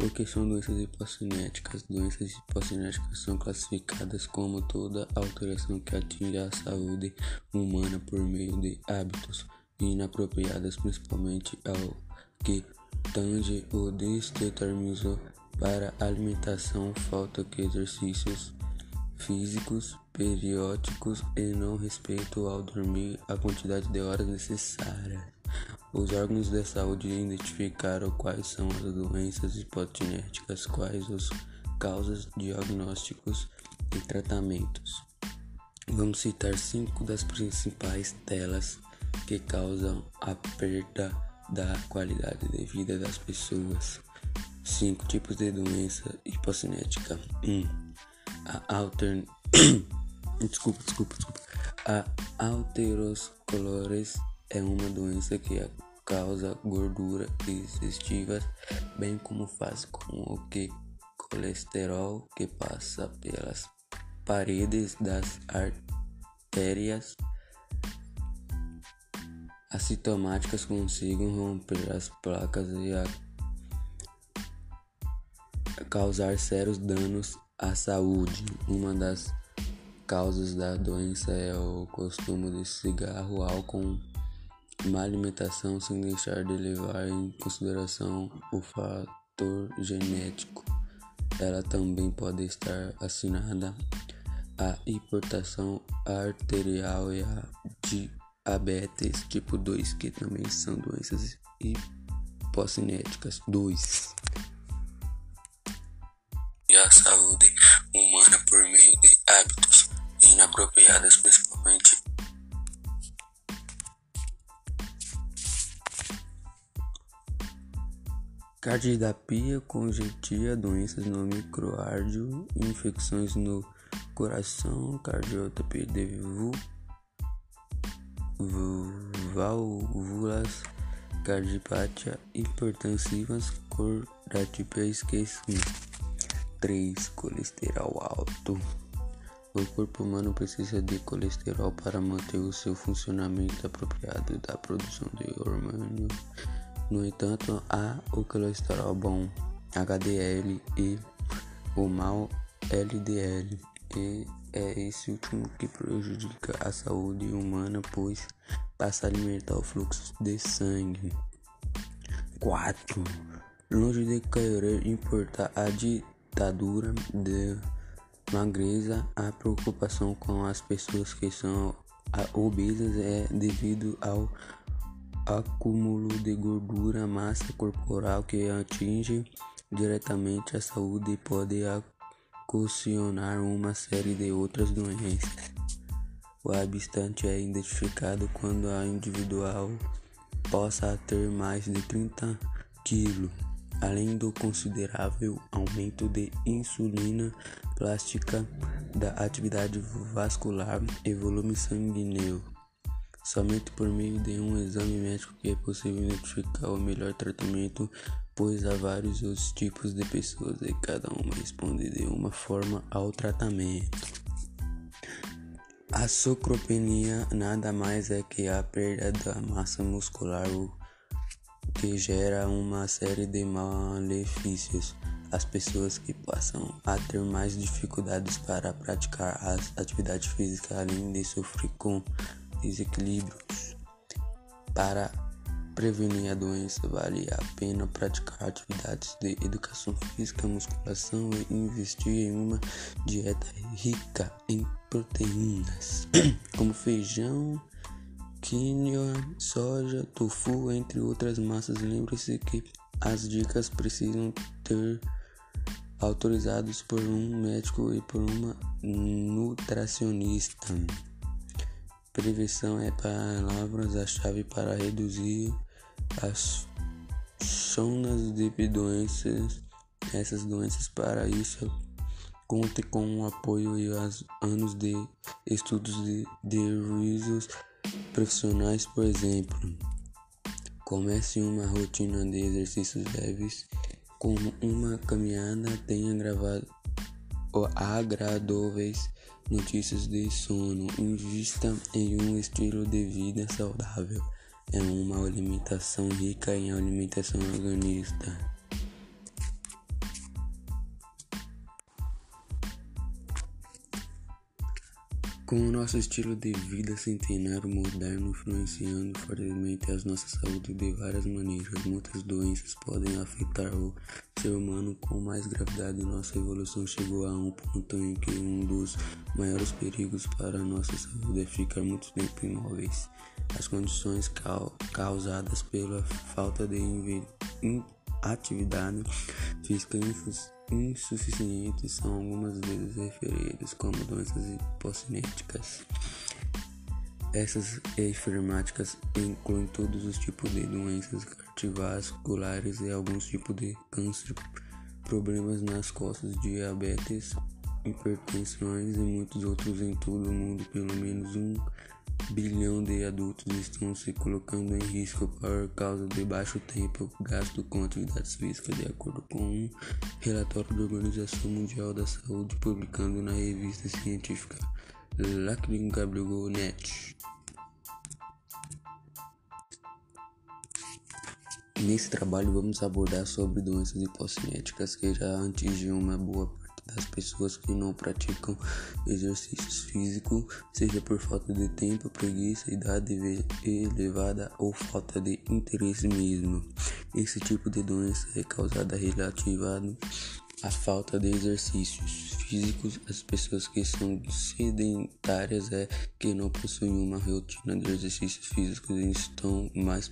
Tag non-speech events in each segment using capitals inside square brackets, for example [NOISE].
O que são doenças hipocinéticas? Doenças hipocinéticas são classificadas como toda alteração que atinge a saúde humana por meio de hábitos inapropriados, principalmente ao que tange o determinismo para alimentação, falta de exercícios físicos periódicos e não respeito ao dormir a quantidade de horas necessárias. Os órgãos de saúde identificaram quais são as doenças hipotinéticas, quais as causas, diagnósticos e tratamentos. Vamos citar cinco das principais telas que causam a perda da qualidade de vida das pessoas. Cinco tipos de doença hipocinética. 1. Um, a alter... [COUGHS] desculpa, desculpa, desculpa. A alterosclerose é uma doença que causa gordura digestiva, bem como faz com o que colesterol que passa pelas paredes das artérias assintomáticas consigam romper as placas e causar sérios danos à saúde. Uma das causas da doença é o consumo de cigarro, álcool, má alimentação sem deixar de levar em consideração o fator genético. Ela também pode estar assinada a hipertensão arterial e a diabetes tipo 2, que também são doenças hipocinéticas. 2. E a saúde humana por meio de hábitos inapropriados, principalmente Cardidapia, congestia, doenças no microárdio, infecções no coração, cardiotapia de válvulas, cardipatia hipertensivas, cordatípia esquecimento. 3. Colesterol alto. O corpo humano precisa de colesterol para manter o seu funcionamento apropriado da produção de hormônios no entanto, há o colesterol bom HDL e o mau LDL, e é esse último que prejudica a saúde humana, pois passa a alimentar o fluxo de sangue. 4. Longe de querer importar a ditadura de magreza, a preocupação com as pessoas que são obesas é devido ao acúmulo de gordura, massa corporal que atinge diretamente a saúde e pode ocasionar uma série de outras doenças. O habitante é identificado quando a individual possa ter mais de 30 kg, além do considerável aumento de insulina plástica, da atividade vascular e volume sanguíneo. Somente por meio de um exame médico que é possível identificar o melhor tratamento, pois há vários outros tipos de pessoas e cada uma responde de uma forma ao tratamento. A socropenia nada mais é que a perda da massa muscular, o que gera uma série de malefícios. As pessoas que passam a ter mais dificuldades para praticar as atividades físicas, além de sofrer com desequilíbrios. Para prevenir a doença, vale a pena praticar atividades de educação física, musculação e investir em uma dieta rica em proteínas, [CLEARS THROAT] como feijão, quinoa, soja, tofu, entre outras massas. Lembre-se que as dicas precisam ter autorizados por um médico e por uma nutricionista. Prevenção é palavras a chave para reduzir as zonas de doenças. Essas doenças para isso conte com o apoio e os anos de estudos de, de risos profissionais, por exemplo. Comece uma rotina de exercícios leves, como uma caminhada, tenha gravado agradáveis notícias de sono, invista em um estilo de vida saudável, é uma alimentação rica em alimentação organista. Com o nosso estilo de vida centenário moderno influenciando fortemente a nossa saúde de várias maneiras, muitas doenças podem afetar o ser humano com mais gravidade. Nossa evolução chegou a um ponto em que um dos maiores perigos para a nossa saúde é ficar muito tempo imóveis. As condições causadas pela falta de atividade física insuficientes são algumas vezes referidas como doenças hipocinéticas. Essas enfermáticas incluem todos os tipos de doenças cardiovasculares e alguns tipos de câncer, problemas nas costas, diabetes, hipertensões e muitos outros em todo o mundo. Pelo menos um bilhão de adultos estão se colocando em risco por causa de baixo tempo gasto com atividades físicas, de acordo com um relatório da Organização Mundial da Saúde publicado na revista científica Net. Nesse trabalho vamos abordar sobre doenças hipocinéticas que já atingem uma boa das pessoas que não praticam exercícios físicos, seja por falta de tempo, preguiça, idade elevada ou falta de interesse mesmo. Esse tipo de doença é causada relativada à falta de exercícios físicos. As pessoas que são sedentárias é que não possuem uma rotina de exercícios físicos estão mais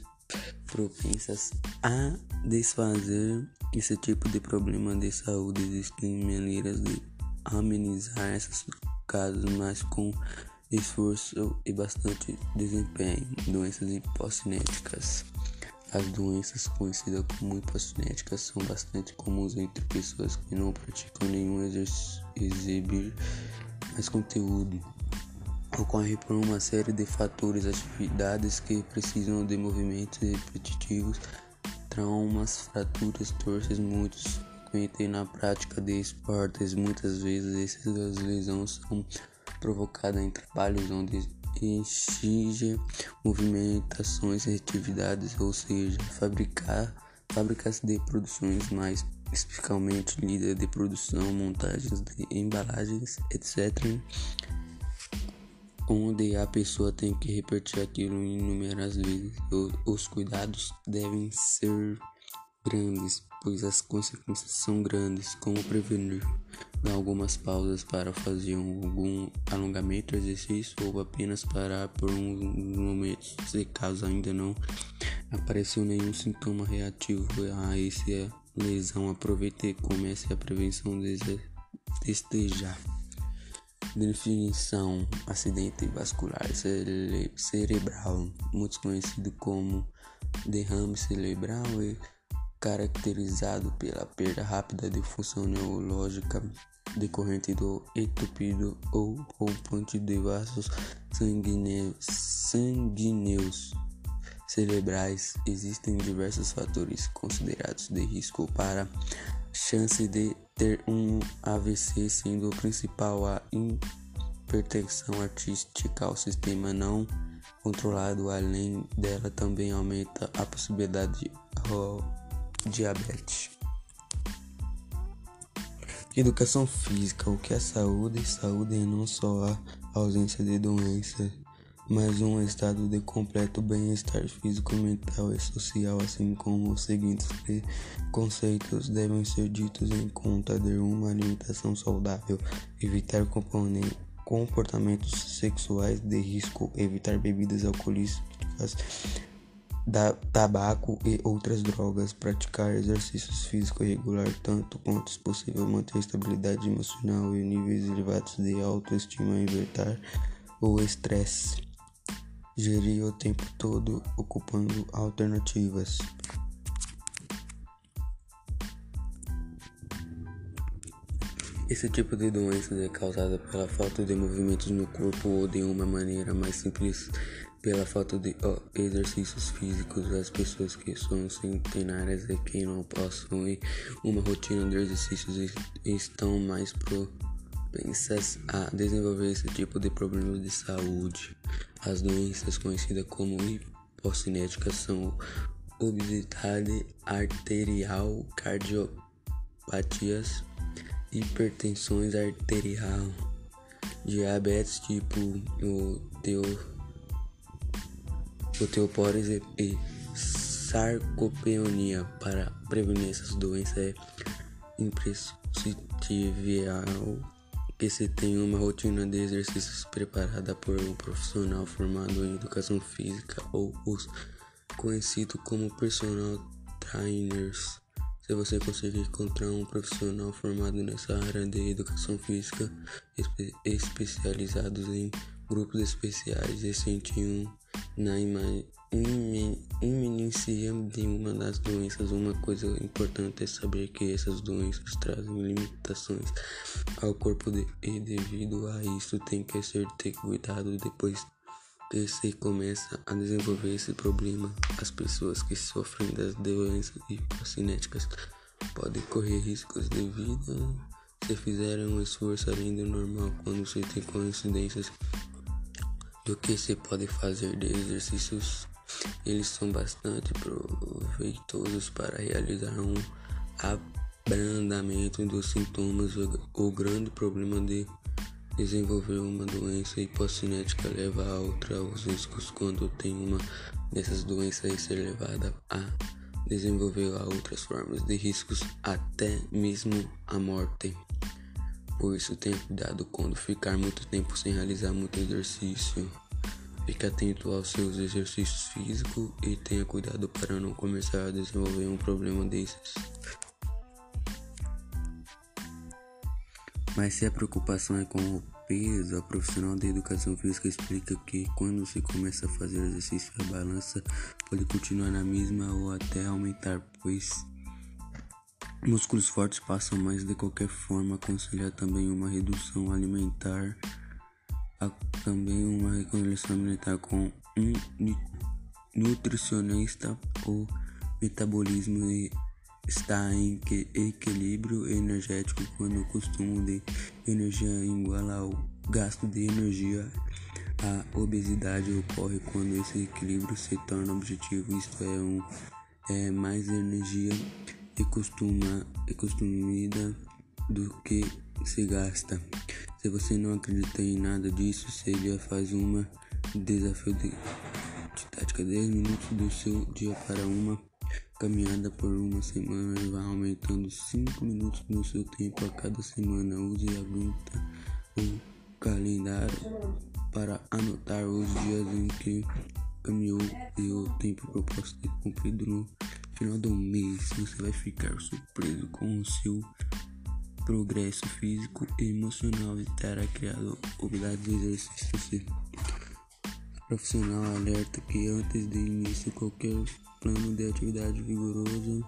propensas a desfazer esse tipo de problema de saúde. Existem maneiras de amenizar esses casos, mas com esforço e bastante desempenho. Doenças hipocinéticas. As doenças conhecidas como hipocinéticas são bastante comuns entre pessoas que não praticam nenhum exibir mais conteúdo ocorre por uma série de fatores, atividades que precisam de movimentos repetitivos, traumas, fraturas, torces, muitos frequentes na prática de esportes. Muitas vezes essas lesões são provocadas em trabalhos onde exige movimentações e atividades, ou seja, fabricar fábricas de produções mais especificamente líder de produção, montagens de embalagens, etc onde a pessoa tem que repetir aquilo inúmeras vezes. Os cuidados devem ser grandes, pois as consequências são grandes. Como prevenir? Dar algumas pausas para fazer algum alongamento, exercício ou apenas parar por uns momentos, se caso ainda não apareceu nenhum sintoma reativo a essa lesão. Aproveite e comece a prevenção desde já. Definição: acidente vascular cere cerebral, muito conhecido como derrame cerebral, é caracterizado pela perda rápida de função neurológica decorrente do entupido ou rompante de vasos sanguíneos, sanguíneos cerebrais. Existem diversos fatores considerados de risco para chance de ter um AVC, sendo o principal a hipertensão artística ao sistema não controlado. Além dela, também aumenta a possibilidade de diabetes. Educação física, o que é saúde? Saúde é não só a ausência de doenças mas um estado de completo bem-estar físico, mental e social, assim como os seguintes conceitos devem ser ditos em conta de uma alimentação saudável, evitar comportamentos sexuais de risco, evitar bebidas alcoólicas, tabaco e outras drogas, praticar exercícios físicos regular tanto quanto possível, manter estabilidade emocional e níveis elevados de autoestima, evitar o estresse gerir o tempo todo ocupando alternativas. Esse tipo de doença é causada pela falta de movimentos no corpo ou de uma maneira mais simples pela falta de exercícios físicos. As pessoas que são centenárias e que não possuem uma rotina de exercícios estão mais propensas a desenvolver esse tipo de problemas de saúde. As doenças conhecidas como hipocinéticas são obesidade arterial, cardiopatias, hipertensões arterial, diabetes tipo o teu osteoporose e sarcopenia. Para prevenir essas doenças é imprescindível que se tenha uma rotina de exercícios preparada por um profissional formado em educação física ou os conhecidos como personal trainers. Se você conseguir encontrar um profissional formado nessa área de educação física, espe especializados em grupos especiais e sentir na iminência de uma das doenças, uma coisa importante é saber que essas doenças trazem limitações ao corpo de, e devido a isso tem que ser ter cuidado depois que se começa a desenvolver esse problema. As pessoas que sofrem das doenças hipocinéticas podem correr riscos de vida se fizerem um esforço além do normal quando se tem coincidências do que se pode fazer de exercícios. Eles são bastante proveitosos para realizar um abrandamento dos sintomas. O grande problema de desenvolver uma doença hipocinética leva a outra os riscos quando tem uma dessas doenças e ser levada a desenvolver a outras formas de riscos até mesmo a morte. Por isso tenha cuidado quando ficar muito tempo sem realizar muito exercício. Fique atento aos seus exercícios físicos e tenha cuidado para não começar a desenvolver um problema desses. Mas se a preocupação é com o peso, a profissional de educação física explica que quando se começa a fazer exercício, a balança pode continuar na mesma ou até aumentar, pois Músculos fortes passam mais de qualquer forma. Aconselhar também uma redução alimentar, também uma reconstrução alimentar com um nutricionista. O metabolismo está em equilíbrio energético quando o consumo de energia igual ao gasto de energia. A obesidade ocorre quando esse equilíbrio se torna objetivo, isto é, um, é mais energia e costuma e consumida do que se gasta. Se você não acredita em nada disso, seja faz uma desafio de, de tática 10 minutos do seu dia para uma caminhada por uma semana e vá aumentando 5 minutos no seu tempo a cada semana. Use a gruta ou calendário para anotar os dias em que caminhou e o tempo proposto de cumprido no final do mês você vai ficar surpreso com o seu progresso físico e emocional e terá criado habilidades de exercício. Profissional alerta que antes de iniciar qualquer plano de atividade vigorosa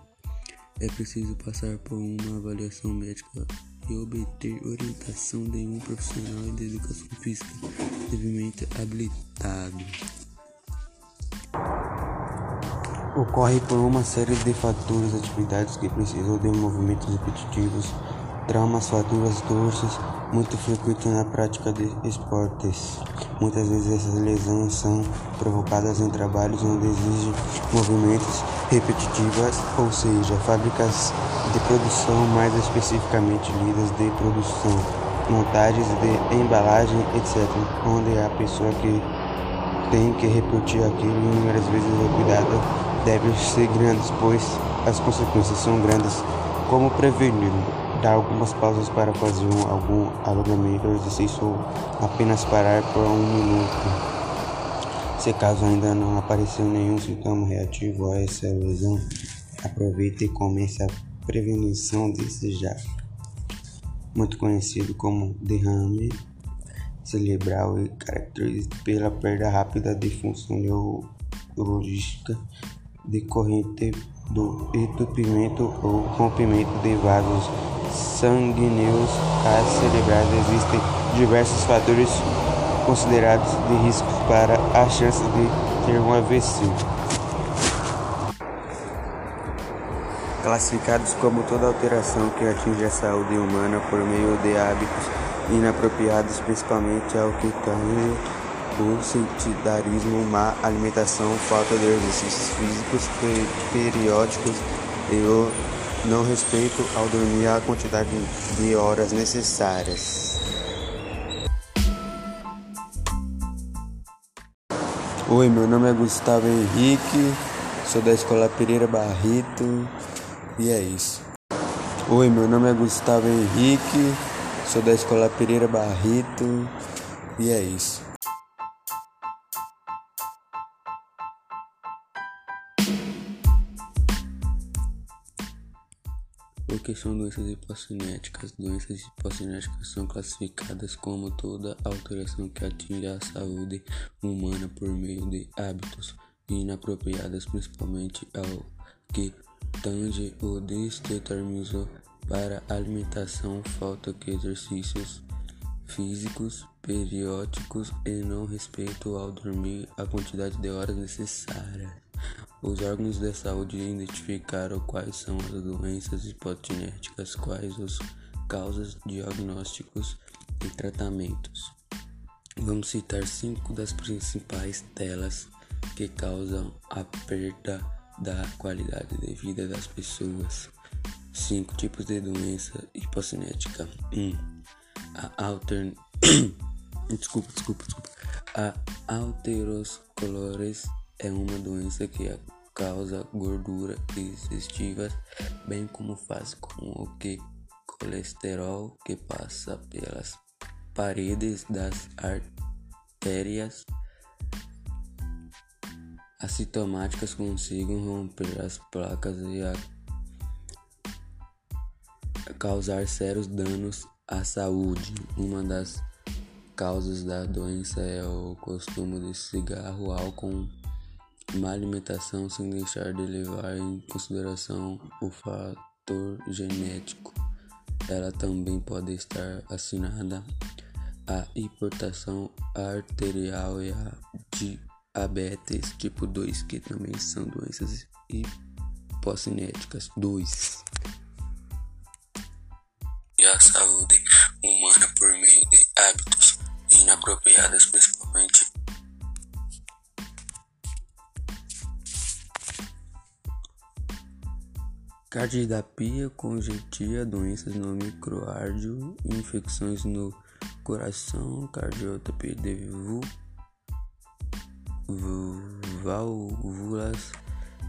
é preciso passar por uma avaliação médica e obter orientação de um profissional de educação física devidamente habilitado ocorre por uma série de fatores, atividades que precisam de movimentos repetitivos, traumas, fraturas, torces, muito frequentes na prática de esportes. Muitas vezes essas lesões são provocadas em trabalhos onde exigem movimentos repetitivos, ou seja, fábricas de produção, mais especificamente lidas de produção, montagens de embalagem, etc., onde a pessoa que tem que repetir aquilo inúmeras vezes o cuidado devem ser grandes, pois as consequências são grandes. Como prevenir? Dar algumas pausas para fazer um, algum alongamento ou exercício ou apenas parar por um minuto. Se caso ainda não apareceu nenhum sintoma reativo a essa lesão, aproveite e comece a prevenção desse já. Muito conhecido como derrame cerebral e caracterizado pela perda rápida de função neurológica decorrente do entupimento ou rompimento de vasos sanguíneos cerebrais. Existem diversos fatores considerados de risco para a chance de ter um AVC. Classificados como toda alteração que atinge a saúde humana por meio de hábitos inapropriados, principalmente ao que tange por sedentarismo, má alimentação, falta de exercícios físicos periódicos e o não respeito ao dormir a quantidade de horas necessárias. Oi, meu nome é Gustavo Henrique, sou da Escola Pereira Barrito e é isso. Oi, meu nome é Gustavo Henrique, sou da Escola Pereira Barrito e é isso. Que são doenças hipocinéticas? Doenças hipocinéticas são classificadas como toda alteração que atinge a saúde humana por meio de hábitos inapropriados, principalmente ao que tange o determinismo para alimentação, falta de exercícios físicos periódicos e não respeito ao dormir a quantidade de horas necessárias. Os órgãos de saúde identificaram quais são as doenças hipotinéticas, quais as causas, diagnósticos e tratamentos. Vamos citar cinco das principais telas que causam a perda da qualidade de vida das pessoas. Cinco tipos de doença hipocinética. 1. Um, a alter... [COUGHS] desculpa, desculpa, desculpa. A alterosclerose é uma doença que causa gordura digestivas, bem como faz com o que colesterol que passa pelas paredes das artérias assintomáticas consigam romper as placas e causar sérios danos à saúde. Uma das causas da doença é o consumo de cigarro, álcool má alimentação sem deixar de levar em consideração o fator genético. Ela também pode estar assinada a hipertensão arterial e a diabetes tipo 2, que também são doenças hipocinéticas. 2. E a saúde humana por meio de hábitos inapropriados, principalmente Cardidapia, conjuntiva, doenças no microárdio, infecções no coração, cardiotopia de válvulas,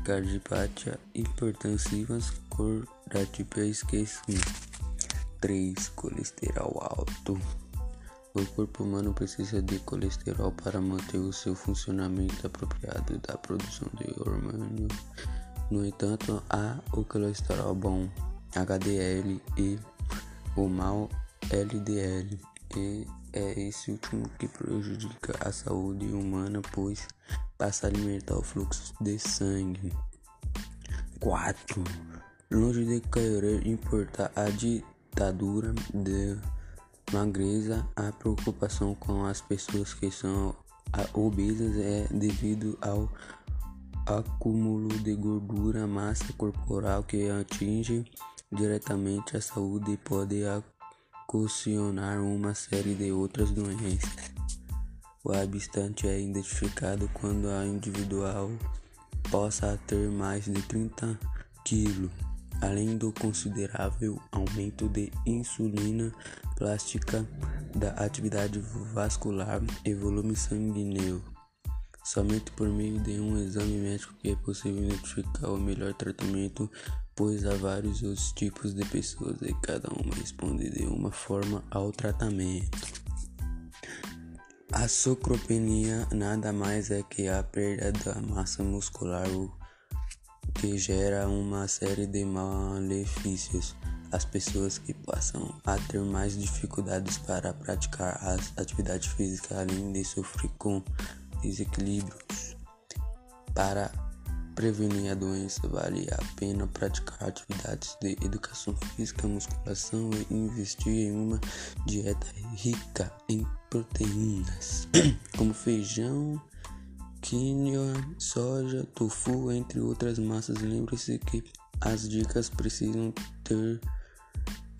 cardipatia, hipertensivas, cordatípia esquecimento. 3. Colesterol alto. O corpo humano precisa de colesterol para manter o seu funcionamento apropriado da produção de hormônios no entanto, há o colesterol bom HDL e o mau LDL, e é esse último que prejudica a saúde humana, pois passa a alimentar o fluxo de sangue. 4. Longe de querer importar a ditadura de magreza, a preocupação com as pessoas que são obesas é devido ao acúmulo de gordura, massa corporal que atinge diretamente a saúde e pode ocasionar uma série de outras doenças. O habitante é identificado quando a individual possa ter mais de 30 kg, além do considerável aumento de insulina plástica, da atividade vascular e volume sanguíneo. Somente por meio de um exame médico que é possível identificar o melhor tratamento, pois há vários outros tipos de pessoas e cada uma responde de uma forma ao tratamento. A socropenia nada mais é que a perda da massa muscular, o que gera uma série de malefícios. As pessoas que passam a ter mais dificuldades para praticar as atividades físicas, além de sofrer com desequilíbrios. Para prevenir a doença, vale a pena praticar atividades de educação física, musculação e investir em uma dieta rica em proteínas, [CLEARS THROAT] como feijão, quinoa, soja, tofu, entre outras massas. Lembre-se que as dicas precisam ter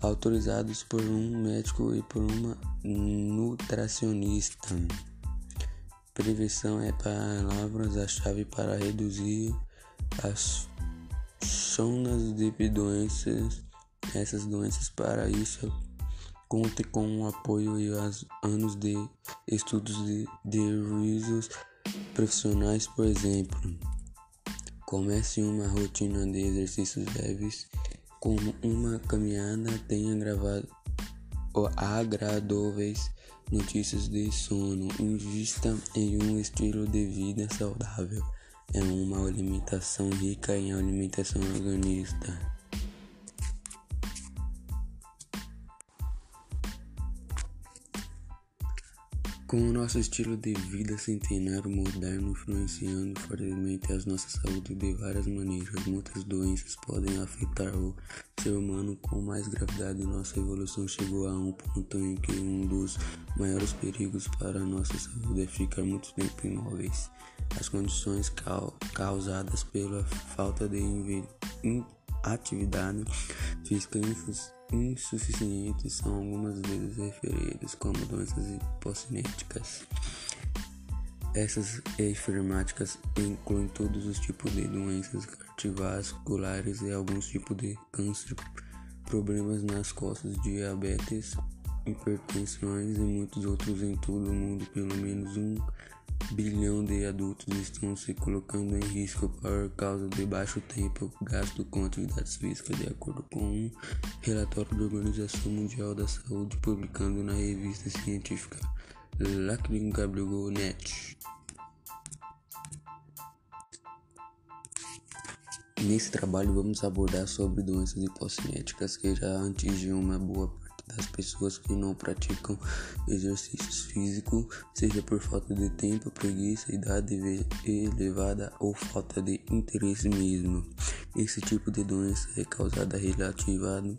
autorizados por um médico e por uma nutricionista. Prevenção é palavras a chave para reduzir as zonas de doenças. Essas doenças para isso conte com o apoio e os anos de estudos de, de risos profissionais, por exemplo, comece uma rotina de exercícios leves, como uma caminhada, tenha gravado agradáveis notícias de sono, invista em um estilo de vida saudável, é uma alimentação rica em alimentação organista. Com o nosso estilo de vida centenário moderno influenciando fortemente as nossas saúde de várias maneiras, muitas doenças podem afetar o ser humano com mais gravidade. Nossa evolução chegou a um ponto em que um dos maiores perigos para a nossa saúde é ficar muito tempo imóveis. As condições causadas pela falta de atividade física insuficientes são algumas vezes referidas como doenças hipocinéticas. Essas enfermáticas incluem todos os tipos de doenças cardiovasculares e alguns tipos de câncer, problemas nas costas, diabetes, hipertensões e muitos outros em todo o mundo. Pelo menos um bilhão de adultos estão se colocando em risco por causa de baixo tempo gasto com atividades físicas, de acordo com um relatório da Organização Mundial da Saúde publicado na revista científica LacrimGWNet. Nesse trabalho vamos abordar sobre doenças hipocinéticas que já atingiram uma boa das pessoas que não praticam exercícios físicos, seja por falta de tempo, preguiça, idade elevada ou falta de interesse mesmo. Esse tipo de doença é causada relativada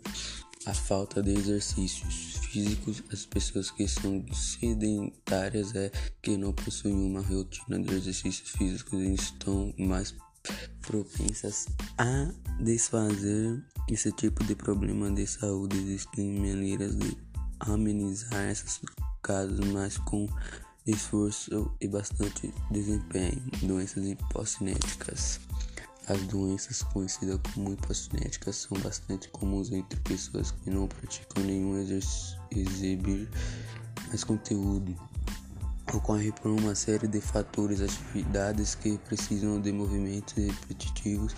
à falta de exercícios físicos. As pessoas que são sedentárias é que não possuem uma rotina de exercícios físicos e estão mais propensas a desfazer esse tipo de problema de saúde. Existem maneiras de amenizar esses casos, mas com esforço e bastante desempenho. Doenças hipocinéticas. As doenças conhecidas como hipocinéticas são bastante comuns entre pessoas que não praticam nenhum exibir mais conteúdo ocorre por uma série de fatores, atividades que precisam de movimentos repetitivos,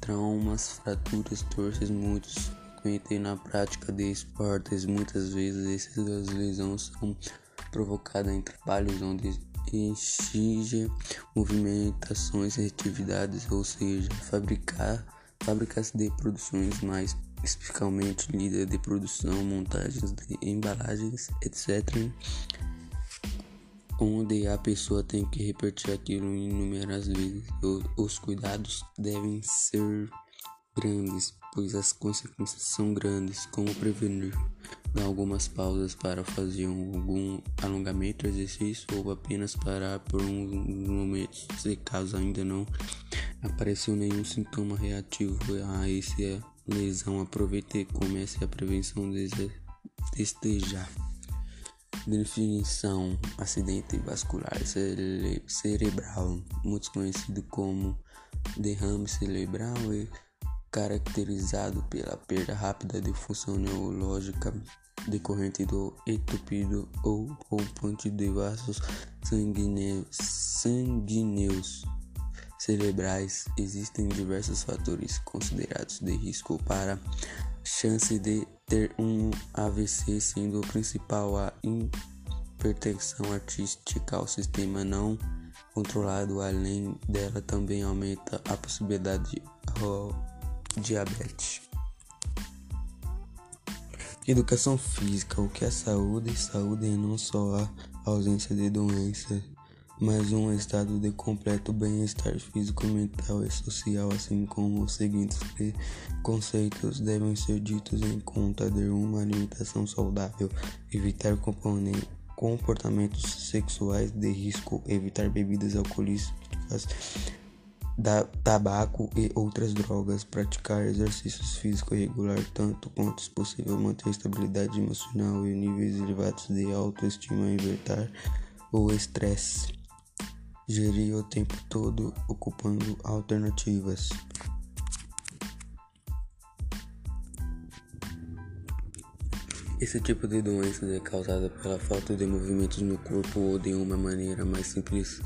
traumas, fraturas, torces, muitos frequentes na prática de esportes. Muitas vezes essas lesões são provocadas em trabalhos onde exige movimentações e atividades, ou seja, fabricar fábricas de produções mais especificamente líder de produção, montagens de embalagens, etc onde a pessoa tem que repetir aquilo inúmeras vezes. Os cuidados devem ser grandes, pois as consequências são grandes. Como prevenir? Dar algumas pausas para fazer algum alongamento, exercício ou apenas parar por uns momentos, se caso ainda não apareceu nenhum sintoma reativo a essa lesão. Aproveite e comece a prevenção desde já. Definição: acidente vascular cere cerebral, muito conhecido como derrame cerebral, é caracterizado pela perda rápida de função neurológica decorrente do entupido ou rompante de vasos sanguíneos, sanguíneos cerebrais. Existem diversos fatores considerados de risco para chance de ter um AVC, sendo o principal a hipertensão artística ao sistema não controlado. Além dela, também aumenta a possibilidade de diabetes. Educação física, o que é saúde? Saúde é não só a ausência de doenças mas um estado de completo bem-estar físico, mental e social, assim como os seguintes conceitos devem ser ditos em conta de uma alimentação saudável, evitar comportamentos sexuais de risco, evitar bebidas alcoólicas, tabaco e outras drogas, praticar exercícios físicos regular tanto quanto possível, manter estabilidade emocional e níveis elevados de autoestima, evitar o estresse gerir o tempo todo ocupando alternativas. Esse tipo de doença é causada pela falta de movimentos no corpo ou de uma maneira mais simples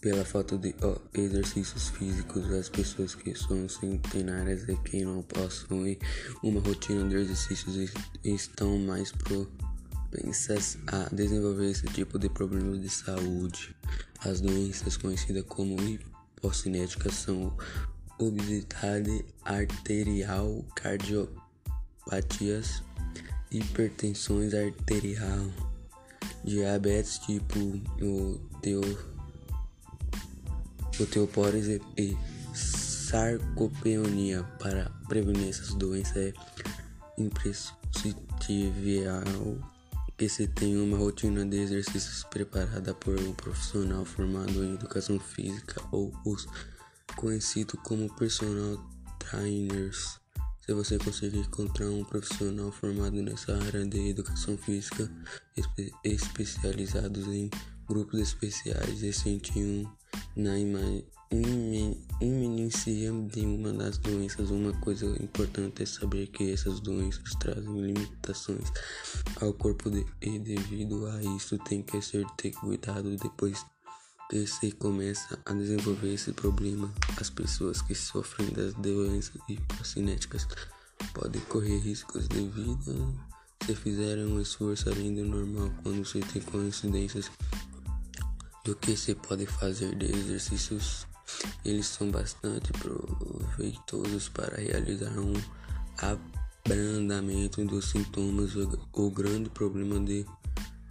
pela falta de exercícios físicos. As pessoas que são centenárias e que não possuem uma rotina de exercícios estão mais propensas a desenvolver esse tipo de problemas de saúde. As doenças conhecidas como hipocinéticas são obesidade arterial, cardiopatias hipertensões arterial, diabetes tipo o teu osteoporose e sarcopenia. Para prevenir essas doenças é imprescindível que se tenha uma rotina de exercícios preparada por um profissional formado em educação física ou os conhecidos como personal trainers. Se você conseguir encontrar um profissional formado nessa área de educação física, espe especializados em grupos especiais e sentir na iminência de uma das doenças, uma coisa importante é saber que essas doenças trazem limitações ao corpo de, e devido a isso tem que ser ter cuidado depois que se começa a desenvolver esse problema, as pessoas que sofrem das doenças hipocinéticas podem correr riscos de vida se fizerem um esforço além do normal quando se tem coincidências do que se pode fazer de exercícios. Eles são bastante proveitosos para realizar um abrandamento dos sintomas. O grande problema de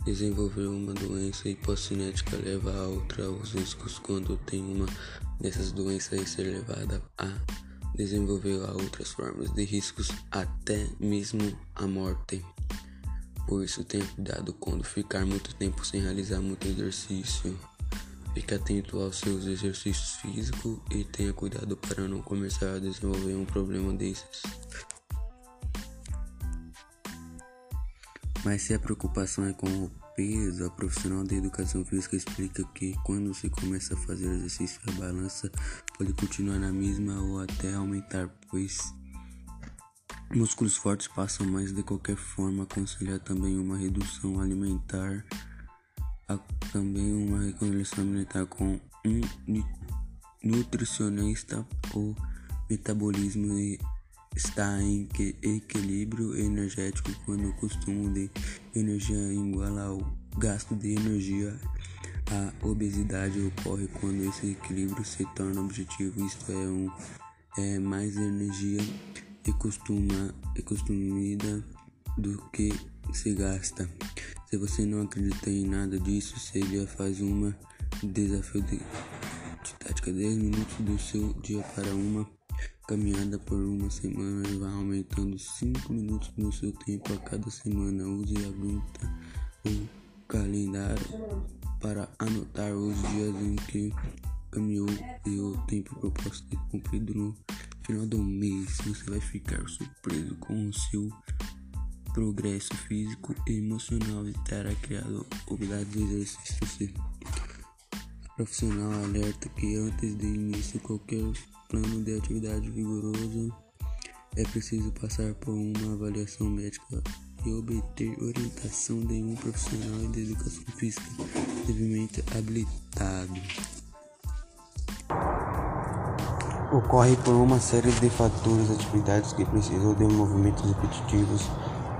Desenvolver uma doença hipocinética leva a outra os riscos quando tem uma dessas doenças e ser levada a desenvolver a outras formas de riscos, até mesmo a morte. Por isso tenha cuidado quando ficar muito tempo sem realizar muito exercício. Fique atento aos seus exercícios físicos e tenha cuidado para não começar a desenvolver um problema desses. Mas se a preocupação é com o peso, a profissional da educação física explica que quando se começa a fazer exercício, a balança pode continuar na mesma ou até aumentar, pois músculos fortes passam mais de qualquer forma. Aconselhar também uma redução alimentar, também uma reconstrução alimentar com um nutricionista ou metabolismo está em equilíbrio energético quando o consumo de energia igual ao gasto de energia. A obesidade ocorre quando esse equilíbrio se torna objetivo, isto é, um, é mais energia e costuma e consumida do que se gasta. Se você não acredita em nada disso, seja faz uma desafio de, de tática 10 minutos do seu dia para uma caminhada por uma semana e vá aumentando 5 minutos no seu tempo a cada semana. Use a gruta ou calendário para anotar os dias em que caminhou e o tempo proposto de cumprido no final do mês. Você vai ficar surpreso com o seu progresso físico e emocional e terá criado habilidades de exercício. Profissional alerta que antes de início qualquer plano de atividade vigoroso, é preciso passar por uma avaliação médica e obter orientação de um profissional de educação física devidamente habilitado. Ocorre por uma série de fatores, atividades que precisam de movimentos repetitivos,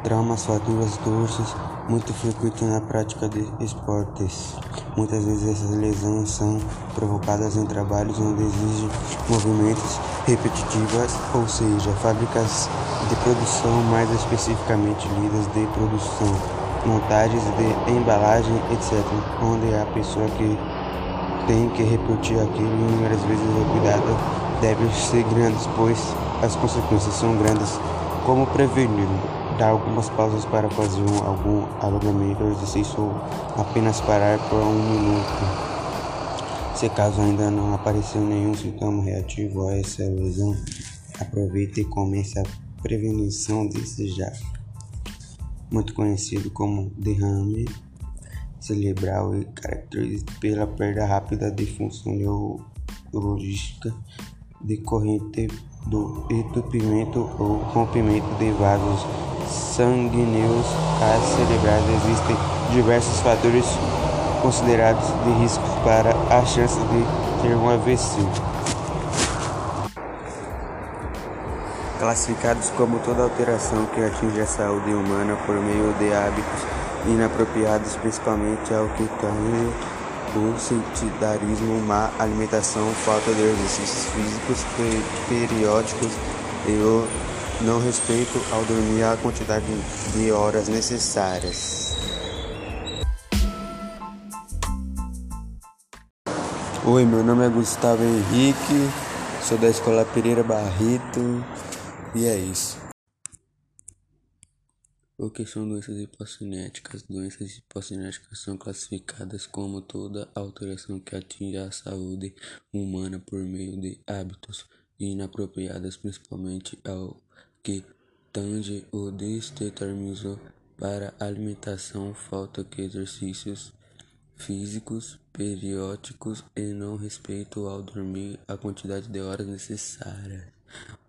traumas, fraturas, torces, muito frequentes na prática de esportes. Muitas vezes essas lesões são provocadas em trabalhos onde exigem movimentos repetitivos, ou seja, fábricas de produção, mais especificamente lidas de produção, montagens de embalagem, etc., onde a pessoa que tem que repetir aquilo inúmeras vezes o cuidado deve ser grande, pois as consequências são grandes. Como prevenir? Dar algumas pausas para fazer um, algum alongamento ou exercício ou apenas parar por um minuto. Se caso ainda não apareceu nenhum sintoma reativo a essa lesão, aproveite e comece a prevenção desse já. Muito conhecido como derrame cerebral e caracterizado pela perda rápida de função neurológica decorrente do entupimento ou rompimento de vasos sanguíneos cerebrais existem diversos fatores considerados de risco para a chance de ter um AVC. Classificados como toda alteração que atinge a saúde humana por meio de hábitos inapropriados, principalmente ao que tange o sedentarismo, má alimentação, falta de exercícios físicos periódicos e o não respeito ao dormir a quantidade de horas necessárias. Oi, meu nome é Gustavo Henrique, sou da Escola Pereira Barreto e é isso. O que são doenças hipocinéticas? Doenças hipocinéticas são classificadas como toda alteração que atinge a saúde humana por meio de hábitos inapropriados, principalmente ao que tange o determinismo para alimentação, falta de exercícios físicos periódicos e não respeito ao dormir a quantidade de horas necessárias.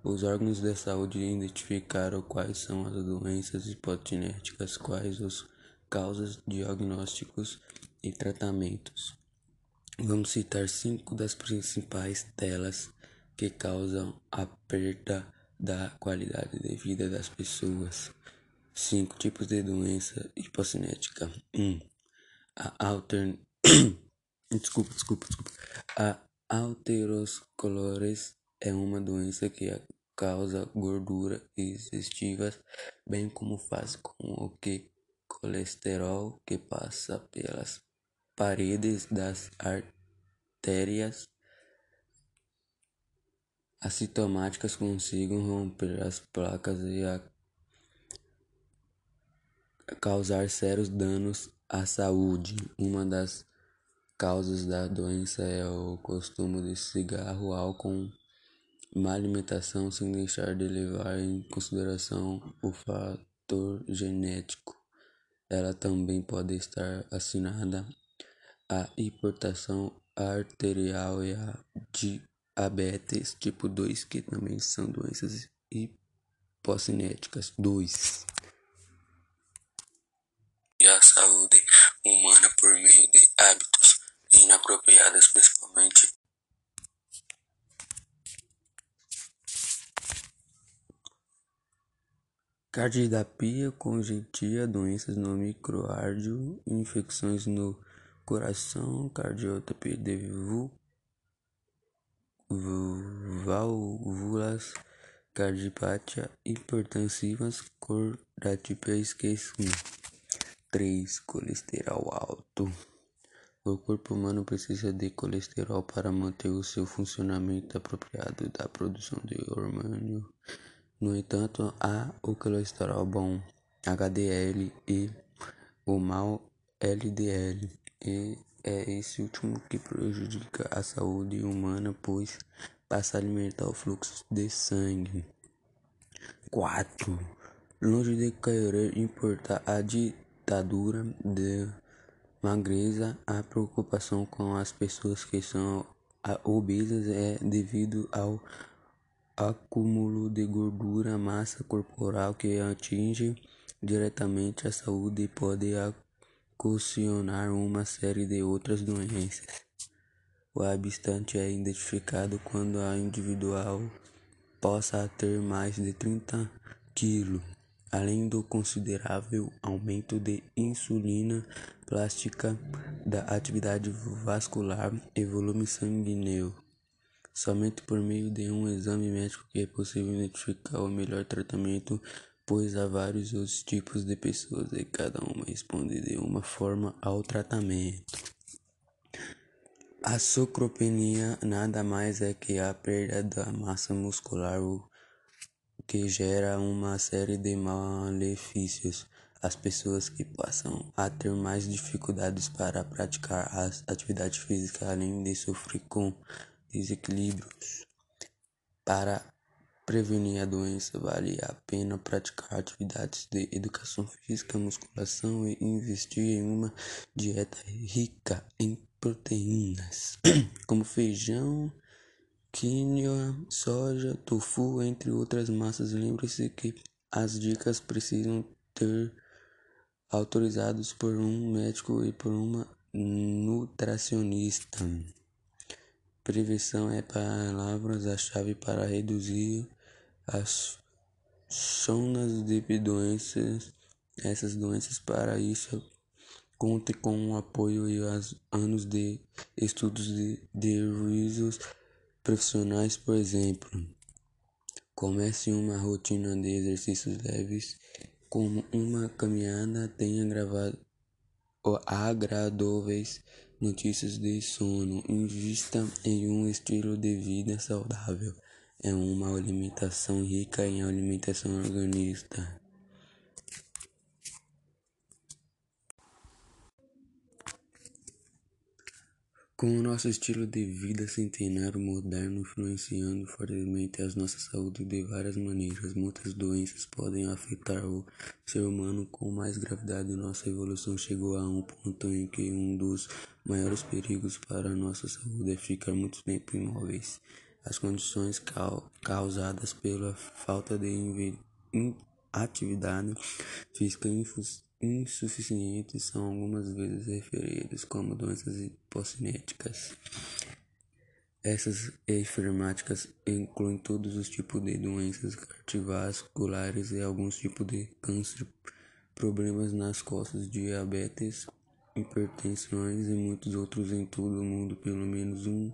Os órgãos de saúde identificaram quais são as doenças hipotinéticas, quais as causas, diagnósticos e tratamentos. Vamos citar cinco das principais delas que causam a perda da qualidade de vida das pessoas. Cinco tipos de doença hipocinética. Um, a alter... [COUGHS] desculpa, desculpa, desculpa. A alterosclerose é uma doença que causa gordura digestivas, bem como faz com o que colesterol que passa pelas paredes das artérias assintomáticas consigam romper as placas e causar sérios danos à saúde. Uma das causas da doença é o consumo de cigarro, álcool, má alimentação, sem deixar de levar em consideração o fator genético. Ela também pode estar assinada à hipertensão arterial e a diabetes tipo 2, que também são doenças hipocinéticas. 2. E a saúde humana por meio de hábitos inapropriados, principalmente cardiopia congestiva, doenças no microárdio, infecções no coração, cardiopia de válvulas cardiopatia hipertensivas, cordativa esquecimento. 3. Colesterol alto. O corpo humano precisa de colesterol para manter o seu funcionamento apropriado da produção de hormônio. No entanto, há o colesterol bom, HDL, e o mau LDL. E é esse último que prejudica a saúde humana, pois passa a alimentar o fluxo de sangue. 4. Longe de querer importar a ditadura de magreza, a preocupação com as pessoas que são obesas é devido ao acúmulo de gordura, massa corporal que atinge diretamente a saúde e pode ocasionar uma série de outras doenças. O habitante é identificado quando a individual possa ter mais de 30 kg, além do considerável aumento de insulina plástica, da atividade vascular e volume sanguíneo. Somente por meio de um exame médico que é possível identificar o melhor tratamento pois há vários outros tipos de pessoas e cada uma responde de uma forma ao tratamento. A socropenia nada mais é que a perda da massa muscular, o que gera uma série de malefícios. As pessoas que passam a ter mais dificuldades para praticar as atividades físicas, além de sofrer com desequilíbrios. Para prevenir a doença, vale a pena praticar atividades de educação física, musculação e investir em uma dieta rica em proteínas, [CLEARS THROAT] como feijão, quinoa, soja, tofu, entre outras massas. Lembre-se que as dicas precisam ter autorizados por um médico e por uma nutricionista. Prevenção é palavras a chave para reduzir as zonas de doenças, essas doenças. Para isso, conte com o apoio e os anos de estudos de, de profissionais, por exemplo. Comece uma rotina de exercícios leves, como uma caminhada, tenha gravado agradáveis notícias de sono, invista em um estilo de vida saudável, é uma alimentação rica em alimentação orgânica. Com o nosso estilo de vida centenário moderno influenciando fortemente a nossa saúde de várias maneiras, muitas doenças podem afetar o ser humano com mais gravidade. Nossa evolução chegou a um ponto em que um dos maiores perigos para a nossa saúde é ficar muito tempo imóveis. As condições causadas pela falta de atividade física insuficientes são algumas vezes referidas como doenças hipocinéticas. Essas enfermidades incluem todos os tipos de doenças cardiovasculares e alguns tipos de câncer, problemas nas costas, diabetes, hipertensões e muitos outros em todo o mundo. Pelo menos um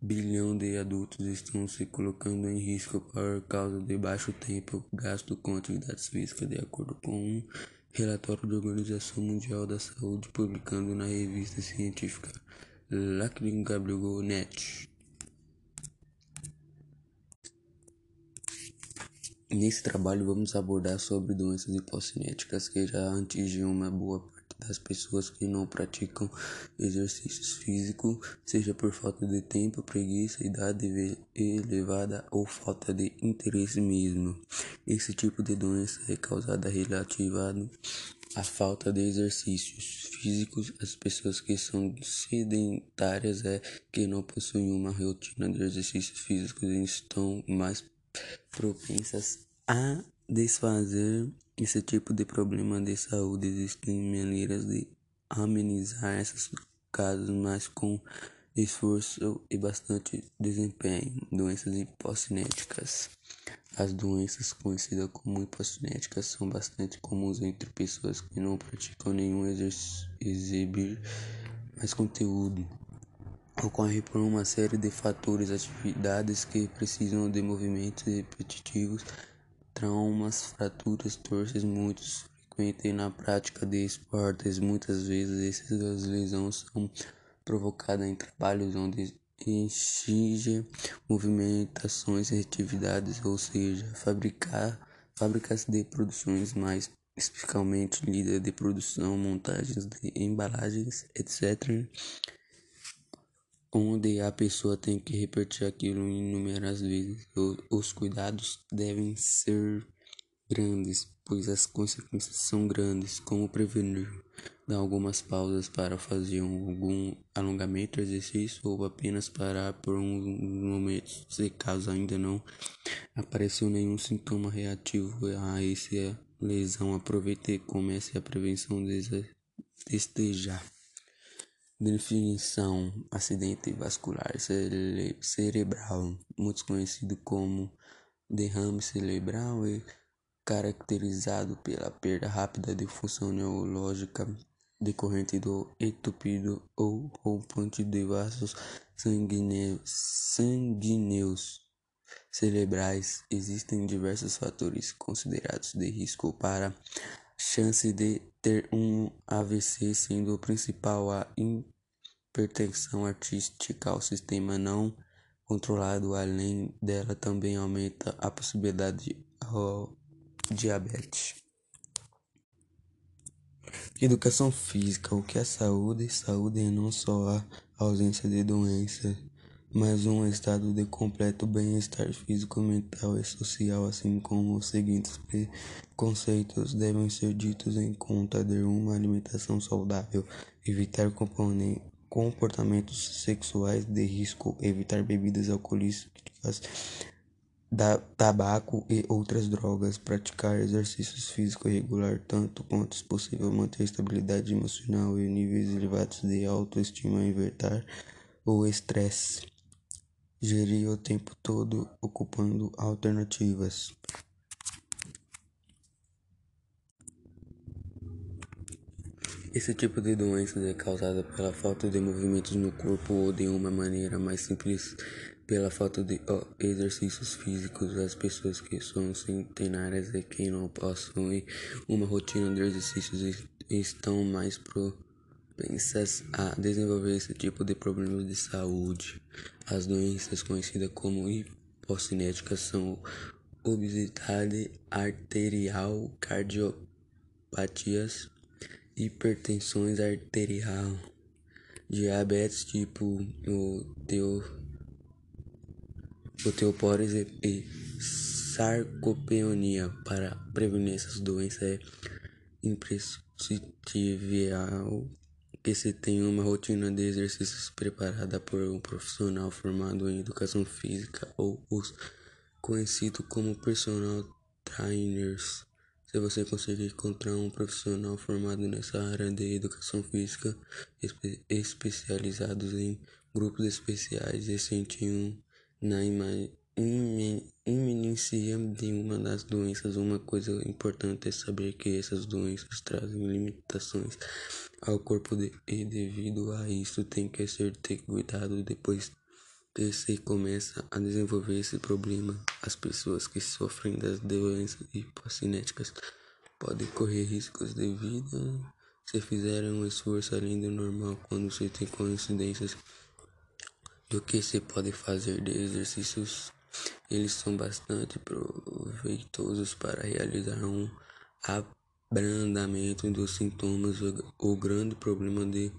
bilhão de adultos estão se colocando em risco por causa de baixo tempo gasto com atividades físicas, de acordo com um relatório da Organização Mundial da Saúde publicado na revista científica Net. Nesse trabalho vamos abordar sobre doenças hipocinéticas que já atingem uma boa parte das pessoas que não praticam exercícios físicos, seja por falta de tempo, preguiça, idade elevada ou falta de interesse mesmo. Esse tipo de doença é causada relativamente à falta de exercícios físicos. As pessoas que são sedentárias é que não possuem uma rotina de exercícios físicos estão mais propensas a desfazer esse tipo de problema de saúde. Existem maneiras de amenizar esses casos, mas com esforço e bastante desempenho. Doenças hipocinéticas. As doenças conhecidas como hipocinéticas são bastante comuns entre pessoas que não praticam nenhum exibir mais conteúdo. Ocorre por uma série de fatores, atividades que precisam de movimentos repetitivos traumas, fraturas, torces muito frequentes na prática de esportes. Muitas vezes essas lesões são provocadas em trabalhos onde exige movimentações e atividades, ou seja, fabricar fábricas de produções mais especificamente líder de produção, montagens de embalagens, etc onde a pessoa tem que repetir aquilo inúmeras vezes. Os cuidados devem ser grandes, pois as consequências são grandes. Como prevenir? Dar algumas pausas para fazer algum alongamento, exercício ou apenas parar por uns momentos, se caso ainda não apareceu nenhum sintoma reativo a essa lesão. Aproveite e comece a prevenção desde já. Definição: acidente vascular cere cerebral, muito conhecido como derrame cerebral, é caracterizado pela perda rápida de função neurológica decorrente do entupido ou rompante de vasos sanguíneos cerebrais. Existem diversos fatores considerados de risco para chance de ter um AVC, sendo o principal a hipertensão artística ao sistema não controlado. Além dela, também aumenta a possibilidade de diabetes. Educação física. O que é saúde? Saúde é não só a ausência de doenças mas um estado de completo bem-estar físico, mental e social, assim como os seguintes conceitos devem ser ditos em conta de uma alimentação saudável, evitar comportamentos sexuais de risco, evitar bebidas alcoólicas, tabaco e outras drogas, praticar exercícios físicos regular tanto quanto possível, manter estabilidade emocional e níveis elevados de autoestima, inverter o estresse, gerir o tempo todo ocupando alternativas. Esse tipo de doença é causada pela falta de movimentos no corpo ou de uma maneira mais simples pela falta de exercícios físicos, as pessoas que são centenárias e que não possuem uma rotina de exercícios estão mais propensas a desenvolver esse tipo de problemas de saúde. As doenças conhecidas como hipocinéticas são obesidade arterial, cardiopatias, hipertensões arterial, diabetes tipo o teu osteoporose e sarcopenia. Para prevenir essas doenças é imprescindível que se tenha uma rotina de exercícios preparada por um profissional formado em educação física ou os conhecidos como personal trainers. Se você conseguir encontrar um profissional formado nessa área de educação física, espe especializados em grupos especiais e sentir um na iminência de uma das doenças, uma coisa importante é saber que essas doenças trazem limitações ao corpo de, e devido a isso tem que ser ter cuidado depois que se começa a desenvolver esse problema. As pessoas que sofrem das doenças hipocinéticas podem correr riscos de vida se fizerem um esforço além do normal quando se tem coincidências do que se pode fazer de exercícios. Eles são bastante proveitosos para realizar um abrandamento dos sintomas. O grande problema de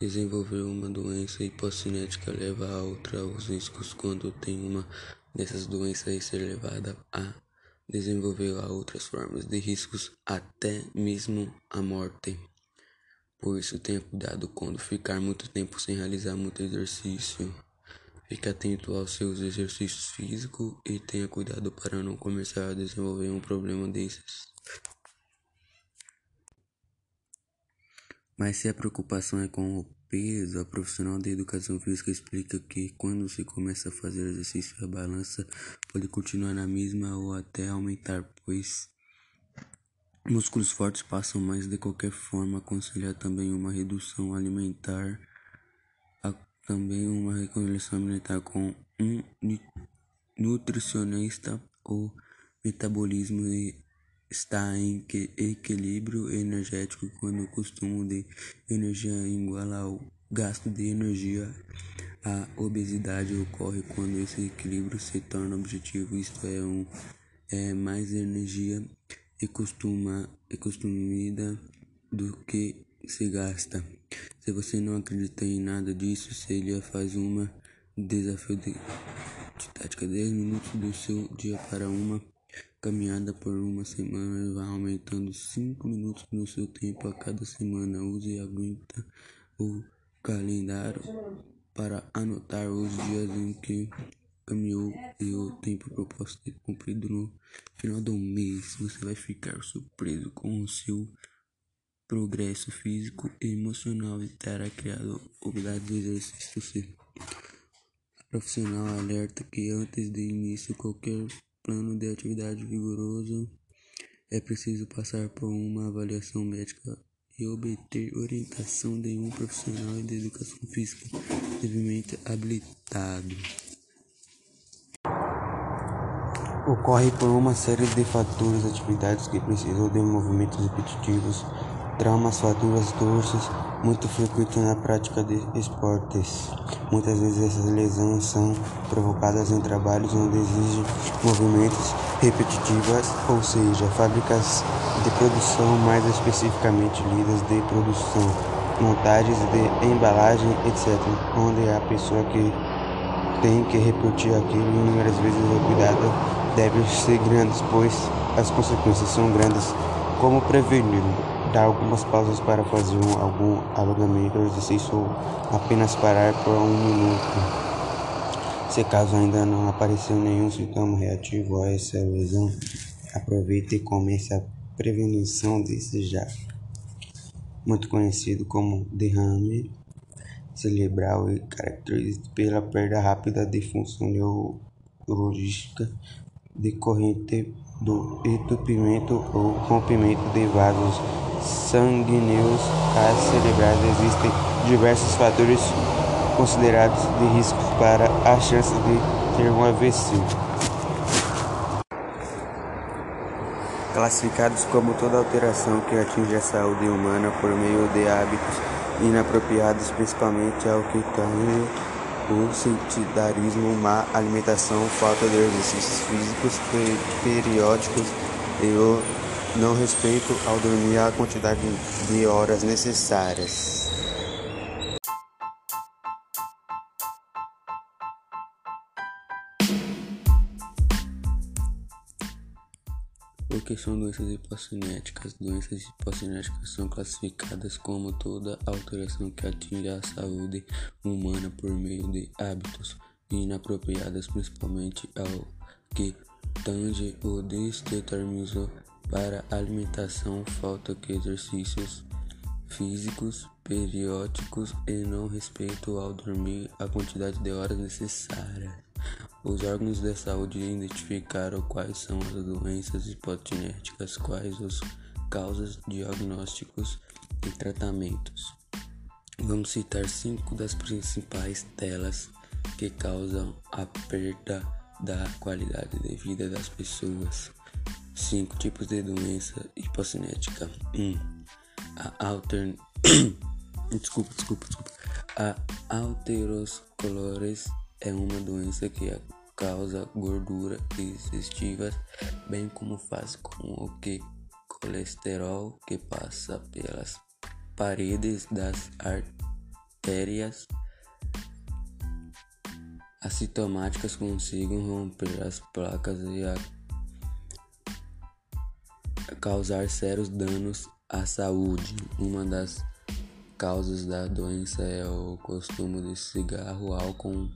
desenvolver uma doença hipocinética leva a outros riscos quando tem uma dessas doenças e ser levada a desenvolver a outras formas de riscos, até mesmo a morte. Por isso, tenha cuidado quando ficar muito tempo sem realizar muito exercício. Fique atento aos seus exercícios físicos e tenha cuidado para não começar a desenvolver um problema desses. Mas se a preocupação é com o peso, a profissional de educação física explica que quando se começa a fazer exercício, a balança pode continuar na mesma ou até aumentar, pois Músculos fortes passam mais de qualquer forma. Aconselhar também uma redução alimentar, também uma reconstrução alimentar com um nutricionista. O metabolismo está em equilíbrio energético quando o consumo de energia é igual ao gasto de energia. A obesidade ocorre quando esse equilíbrio se torna objetivo, isto é, um, é mais energia e costuma é consumida do que se gasta. Se você não acredita em nada disso, seria faz uma desafio de, de tática 10 minutos do seu dia para uma caminhada por uma semana e vá aumentando 5 minutos no seu tempo a cada semana. Use e aguenta o calendário para anotar os dias em que caminhou e o tempo proposto ter cumprido no final do mês. Você vai ficar surpreso com o seu progresso físico e emocional e terá criado habilidades de exercício. A profissional alerta que antes de início qualquer plano de atividade vigoroso é preciso passar por uma avaliação médica e obter orientação de um profissional de educação física devidamente habilitado ocorre por uma série de fatores, atividades que precisam de movimentos repetitivos, traumas, fraturas, torces, muito frequentes na prática de esportes. Muitas vezes essas lesões são provocadas em trabalhos onde exigem movimentos repetitivos, ou seja, fábricas de produção, mais especificamente lidas de produção, montagens de embalagem, etc., onde a pessoa que tem que repetir aquilo inúmeras vezes o cuidado devem ser grandes, pois as consequências são grandes. Como prevenir? Dar algumas pausas para fazer um, algum alongamento, exercício ou apenas parar por um minuto. Se caso ainda não apareceu nenhum sintoma reativo a essa lesão, aproveite e comece a prevenção desse já muito conhecido como derrame cerebral e caracterizado pela perda rápida de função neurológica decorrente do entupimento ou rompimento de vasos sanguíneos cerebrais. Existem diversos fatores considerados de risco para a chance de ter um AVC. Classificados como toda alteração que atinge a saúde humana por meio de hábitos inapropriados, principalmente ao que tange o sedentarismo, má alimentação, falta de exercícios físicos periódicos e o não respeito ao dormir a quantidade de horas necessárias. Que são doenças hipocinéticas? Doenças hipocinéticas são classificadas como toda alteração que atinge a saúde humana por meio de hábitos inapropriados, principalmente ao que tange o determinismo para alimentação, falta de exercícios físicos periódicos e não respeito ao dormir a quantidade de horas necessárias. Os órgãos de saúde identificaram quais são as doenças hipotinéticas, quais as causas, diagnósticos e tratamentos. Vamos citar cinco das principais telas que causam a perda da qualidade de vida das pessoas. Cinco tipos de doença hipocinética. 1. Um, a alter... [COUGHS] desculpa, desculpa, desculpa. A alterosclerose é uma doença que causa gordura digestiva, bem como faz com o que colesterol que passa pelas paredes das artérias assintomáticas consigam romper as placas e causar sérios danos à saúde. Uma das causas da doença é o consumo de cigarro, álcool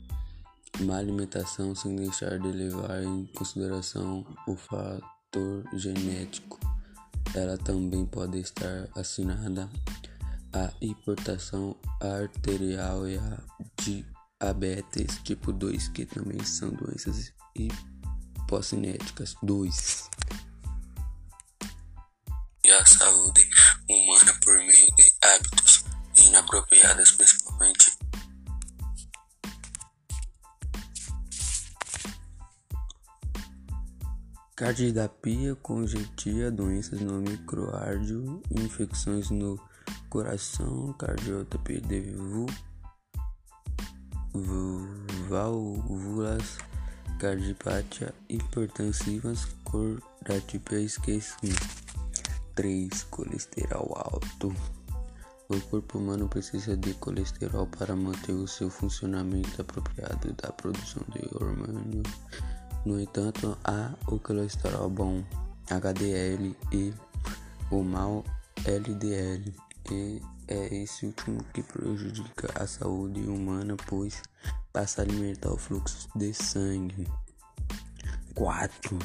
má alimentação sem deixar de levar em consideração o fator genético. Ela também pode estar assinada a hipertensão arterial e a diabetes tipo 2, que também são doenças hipocinéticas. 2. E a saúde humana por meio de hábitos inapropriados, principalmente Cardiopia congestiva, doenças no microárdio, infecções no coração, cardiopia de válvulas, cardiopatia hipertensivas, cordatípia esquecimento. 3. Colesterol alto. O corpo humano precisa de colesterol para manter o seu funcionamento apropriado da produção de hormônios no entanto, há o colesterol bom HDL e o mau LDL, e é esse último que prejudica a saúde humana, pois passa a alimentar o fluxo de sangue. 4.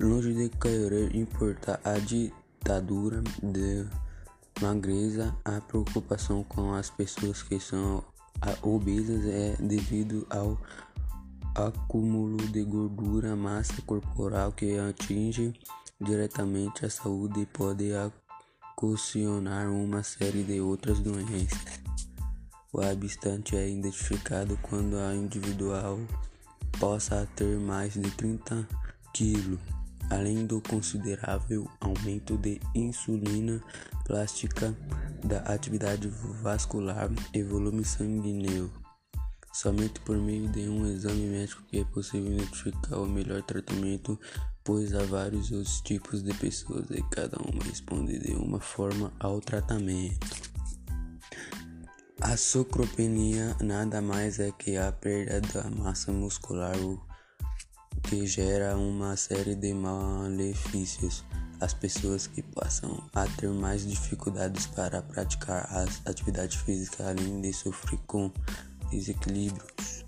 Longe de querer importar a ditadura de magreza, a preocupação com as pessoas que são obesas é devido ao acúmulo de gordura, massa corporal que atinge diretamente a saúde e pode ocasionar uma série de outras doenças. O habitante é identificado quando a individual possa ter mais de 30 kg, além do considerável aumento de insulina plástica, da atividade vascular e volume sanguíneo. Somente por meio de um exame médico que é possível identificar o melhor tratamento, pois há vários outros tipos de pessoas e cada uma responde de uma forma ao tratamento. A socropenia nada mais é que a perda da massa muscular, o que gera uma série de malefícios. As pessoas que passam a ter mais dificuldades para praticar as atividades físicas, além de sofrer com desequilíbrios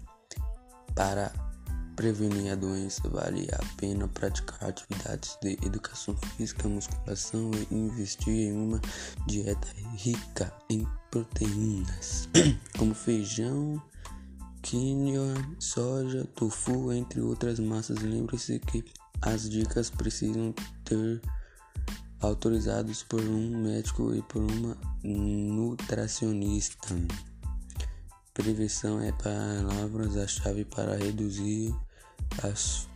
Para prevenir a doença, vale a pena praticar atividades de educação física, musculação e investir em uma dieta rica em proteínas, [COUGHS] como feijão, quinoa, soja, tofu, entre outras massas. Lembre-se que as dicas precisam ter autorizados por um médico e por uma nutracionista. Prevenção é palavras a chave para reduzir as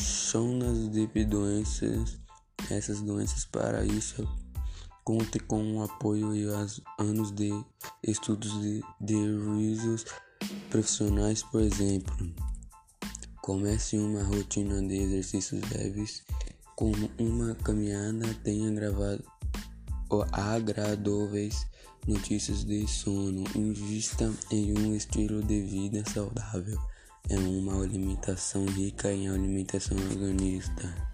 zonas de doenças. Essas doenças para isso conte com o apoio e os anos de estudos de, de risos profissionais, por exemplo. Comece uma rotina de exercícios leves como uma caminhada tenha gravado agradáveis notícias de sono. Invista em um estilo de vida saudável. É uma alimentação rica em alimentação organista.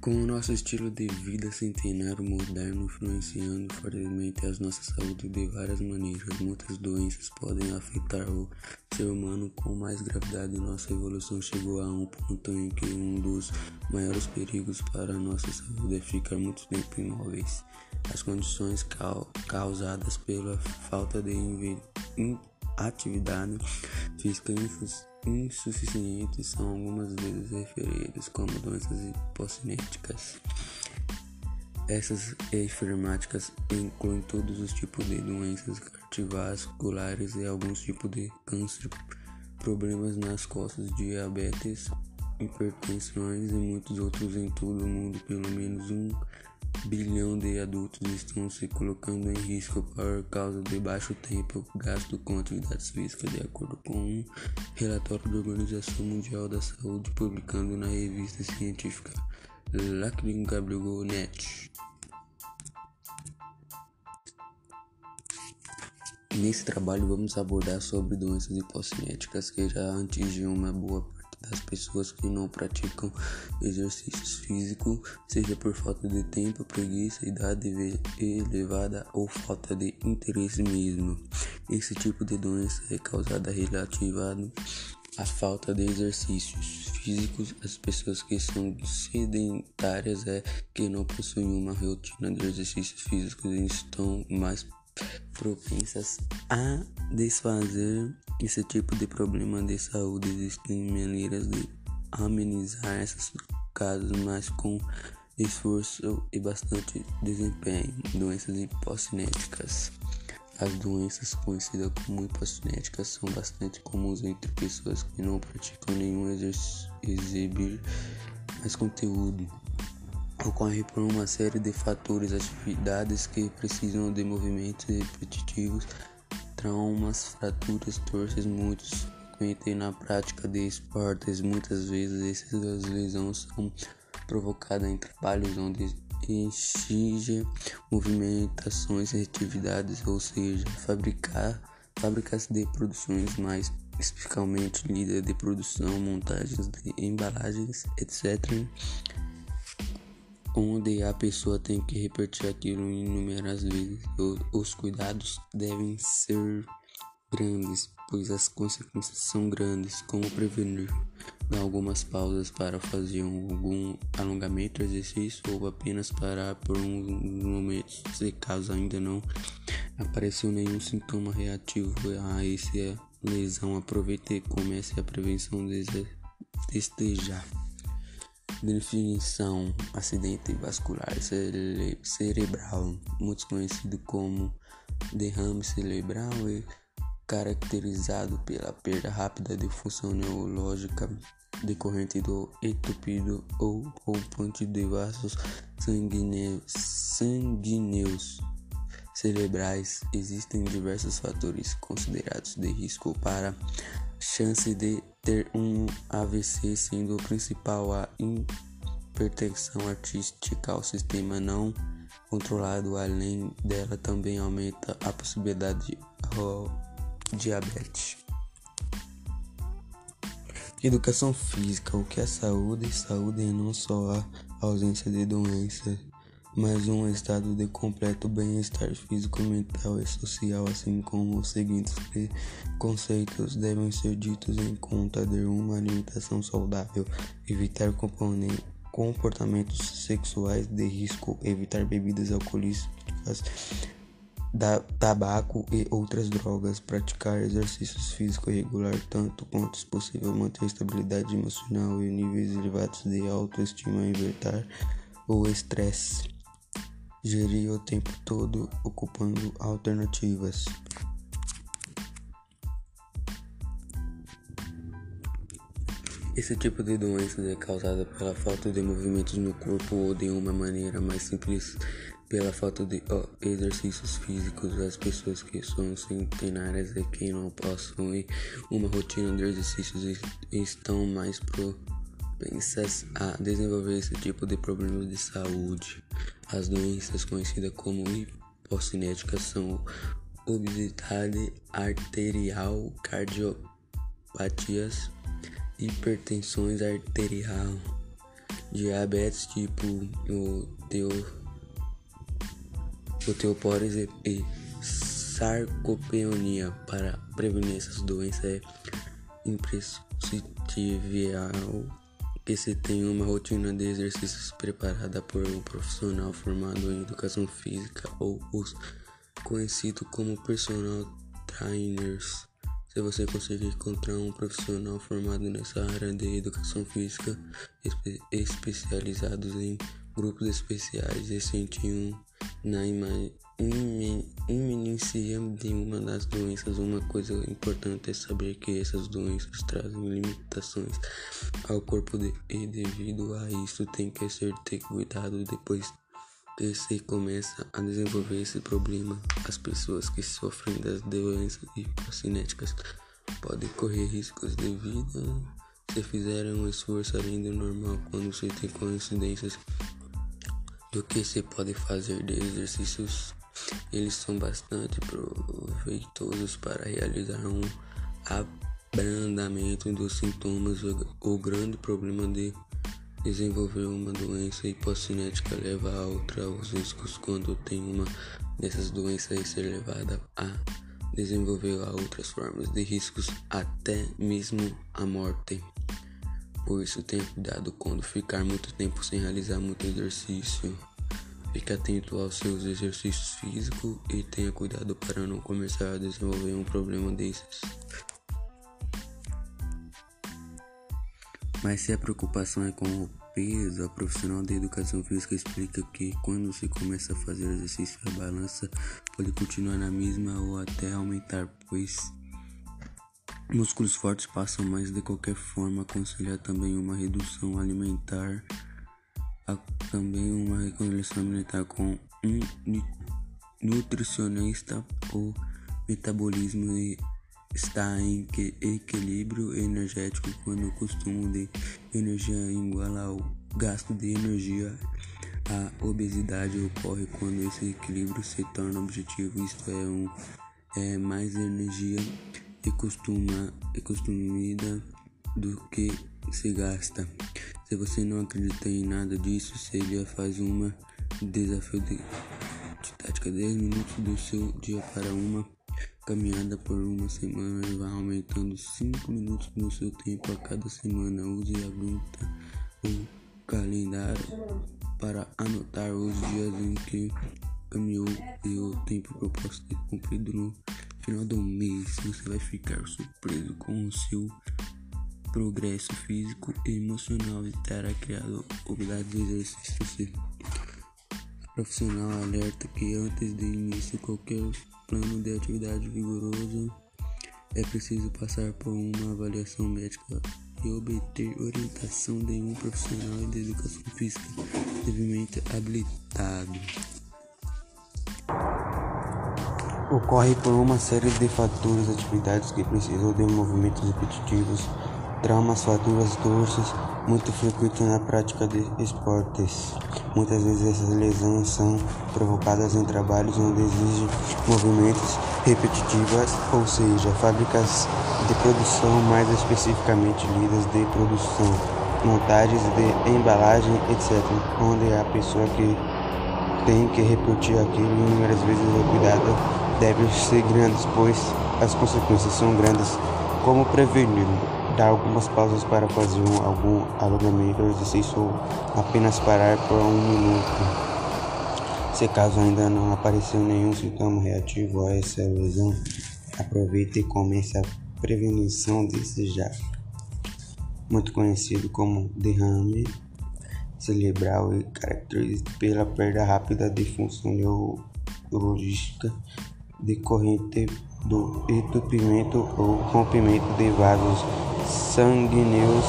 Com o nosso estilo de vida centenário moderno influenciando fortemente a nossa saúde de várias maneiras, muitas doenças podem afetar o ser humano com mais gravidade. Nossa evolução chegou a um ponto em que um dos maiores perigos para a nossa saúde é ficar muito tempo imóveis. As condições causadas pela falta de atividade física insuficientes são algumas vezes referidas como doenças hipocinéticas. Essas enfermáticas incluem todos os tipos de doenças cardiovasculares e alguns tipos de câncer, problemas nas costas, diabetes, hipertensões e muitos outros em todo o mundo. Pelo menos um bilhão de adultos estão se colocando em risco por causa de baixo tempo gasto com atividades físicas, de acordo com um relatório da Organização Mundial da Saúde publicado na revista científica Net. Nesse trabalho vamos abordar sobre doenças hipocinéticas que já atingem uma boa das pessoas que não praticam exercícios físicos, seja por falta de tempo, preguiça, idade elevada ou falta de interesse mesmo. Esse tipo de doença é causada relativada à falta de exercícios físicos. As pessoas que são sedentárias é que não possuem uma rotina de exercícios físicos estão mais propensas a desfazer esse tipo de problema de saúde. Existem maneiras de amenizar esses casos, mas com esforço e bastante desempenho. Doenças hipocinéticas. As doenças conhecidas como hipocinéticas são bastante comuns entre pessoas que não praticam nenhum exibir mais conteúdo ocorre por uma série de fatores, atividades que precisam de movimentos repetitivos, traumas, fraturas, torces muito frequentes na prática de esportes. Muitas vezes essas lesões são provocadas em trabalhos onde exige movimentações e atividades, ou seja, fabricar fábricas de produções mais especificamente líder de produção, montagens de embalagens, etc onde a pessoa tem que repetir aquilo inúmeras vezes. Os cuidados devem ser grandes, pois as consequências são grandes, como prevenir dar algumas pausas para fazer algum alongamento, exercício ou apenas parar por uns momentos, se caso ainda não apareceu nenhum sintoma reativo a essa lesão, aproveite e comece a prevenção desde, desde já. Definição: acidente vascular cere cerebral, muito conhecido como derrame cerebral, é caracterizado pela perda rápida de função neurológica decorrente do entupido ou rompante de vasos sanguíneos, sanguíneos cerebrais. Existem diversos fatores considerados de risco para chance de ter um AVC, sendo o principal a hipertensão artística ao sistema não controlado. Além dela, também aumenta a possibilidade de diabetes. Educação física, o que é saúde? Saúde é não só a ausência de doenças, mas um estado de completo bem-estar físico, mental e social, assim como os seguintes conceitos devem ser ditos em conta de uma alimentação saudável, evitar comportamentos sexuais de risco, evitar bebidas alcoólicas, tabaco e outras drogas, praticar exercícios físicos regular tanto quanto possível, manter estabilidade emocional e níveis elevados de autoestima, evitar o estresse, gerir o tempo todo ocupando alternativas. Esse tipo de doença é causada pela falta de movimentos no corpo ou de uma maneira mais simples pela falta de exercícios físicos, as pessoas que são centenárias e que não possuem uma rotina de exercícios estão mais propensas a desenvolver esse tipo de problemas de saúde. As doenças conhecidas como hipocinéticas são obesidade arterial, cardiopatias, hipertensões arterial, diabetes tipo o teu osteoporose e, sarcopenia. Para prevenir essas doenças é imprescindível que se tenha uma rotina de exercícios preparada por um profissional formado em educação física ou os conhecidos como personal trainers. Se você conseguir encontrar um profissional formado nessa área de educação física, espe especializados em grupos especiais e sentir um na iminência de uma das doenças, uma coisa importante é saber que essas doenças trazem limitações ao corpo de, e devido a isso tem que ser ter cuidado depois que se começa a desenvolver esse problema. As pessoas que sofrem das doenças hipocinéticas podem correr riscos de vida se fizerem um esforço além do normal quando se tem coincidências do que se pode fazer de exercícios. Eles são bastante proveitosos para realizar um abrandamento dos sintomas. O grande problema de desenvolver uma doença hipocinética leva a outra os riscos quando tem uma dessas doenças e ser levada a desenvolver a outras formas de riscos, até mesmo a morte. Por isso, tenha cuidado quando ficar muito tempo sem realizar muito exercício. Fique atento aos seus exercícios físicos e tenha cuidado para não começar a desenvolver um problema desses. Mas se a preocupação é com o peso, a profissional da educação física explica que quando se começa a fazer exercício, a balança pode continuar na mesma ou até aumentar, pois Músculos fortes passam mais de qualquer forma. Aconselhar também uma redução alimentar, também uma reconstrução alimentar com um nutricionista. O metabolismo está em equilíbrio energético quando o consumo de energia é igual ao gasto de energia. A obesidade ocorre quando esse equilíbrio se torna objetivo, isto é, um, é mais energia e costuma e costumida do que se gasta. Se você não acredita em nada disso, seja faz uma desafio de, de tática 10 minutos do seu dia para uma caminhada por uma semana e vá aumentando 5 minutos no seu tempo a cada semana. Use a gruta o calendário para anotar os dias em que caminhou e o tempo proposto de cumprido no final do mês você vai ficar surpreso com o seu progresso físico e emocional e terá criado habilidades de exercício. Profissional alerta que antes de início qualquer plano de atividade vigoroso é preciso passar por uma avaliação médica e obter orientação de um profissional de educação física devidamente habilitado ocorre por uma série de fatores, atividades que precisam de movimentos repetitivos, traumas, fraturas, torces, muito frequentes na prática de esportes. Muitas vezes essas lesões são provocadas em trabalhos onde exigem movimentos repetitivos, ou seja, fábricas de produção, mais especificamente lidas de produção, montagens de embalagem, etc., onde a pessoa que tem que repetir aquilo inúmeras vezes o cuidado deve ser grande, pois as consequências são grandes. Como prevenir? Dar algumas pausas para fazer um, algum alongamento exercício ou apenas parar por um minuto. Se caso ainda não apareceu nenhum sintoma reativo a essa lesão, aproveite e comece a prevenção desse já. Muito conhecido como derrame cerebral e caracterizado pela perda rápida de função neurológica decorrente do entupimento ou rompimento de vasos sanguíneos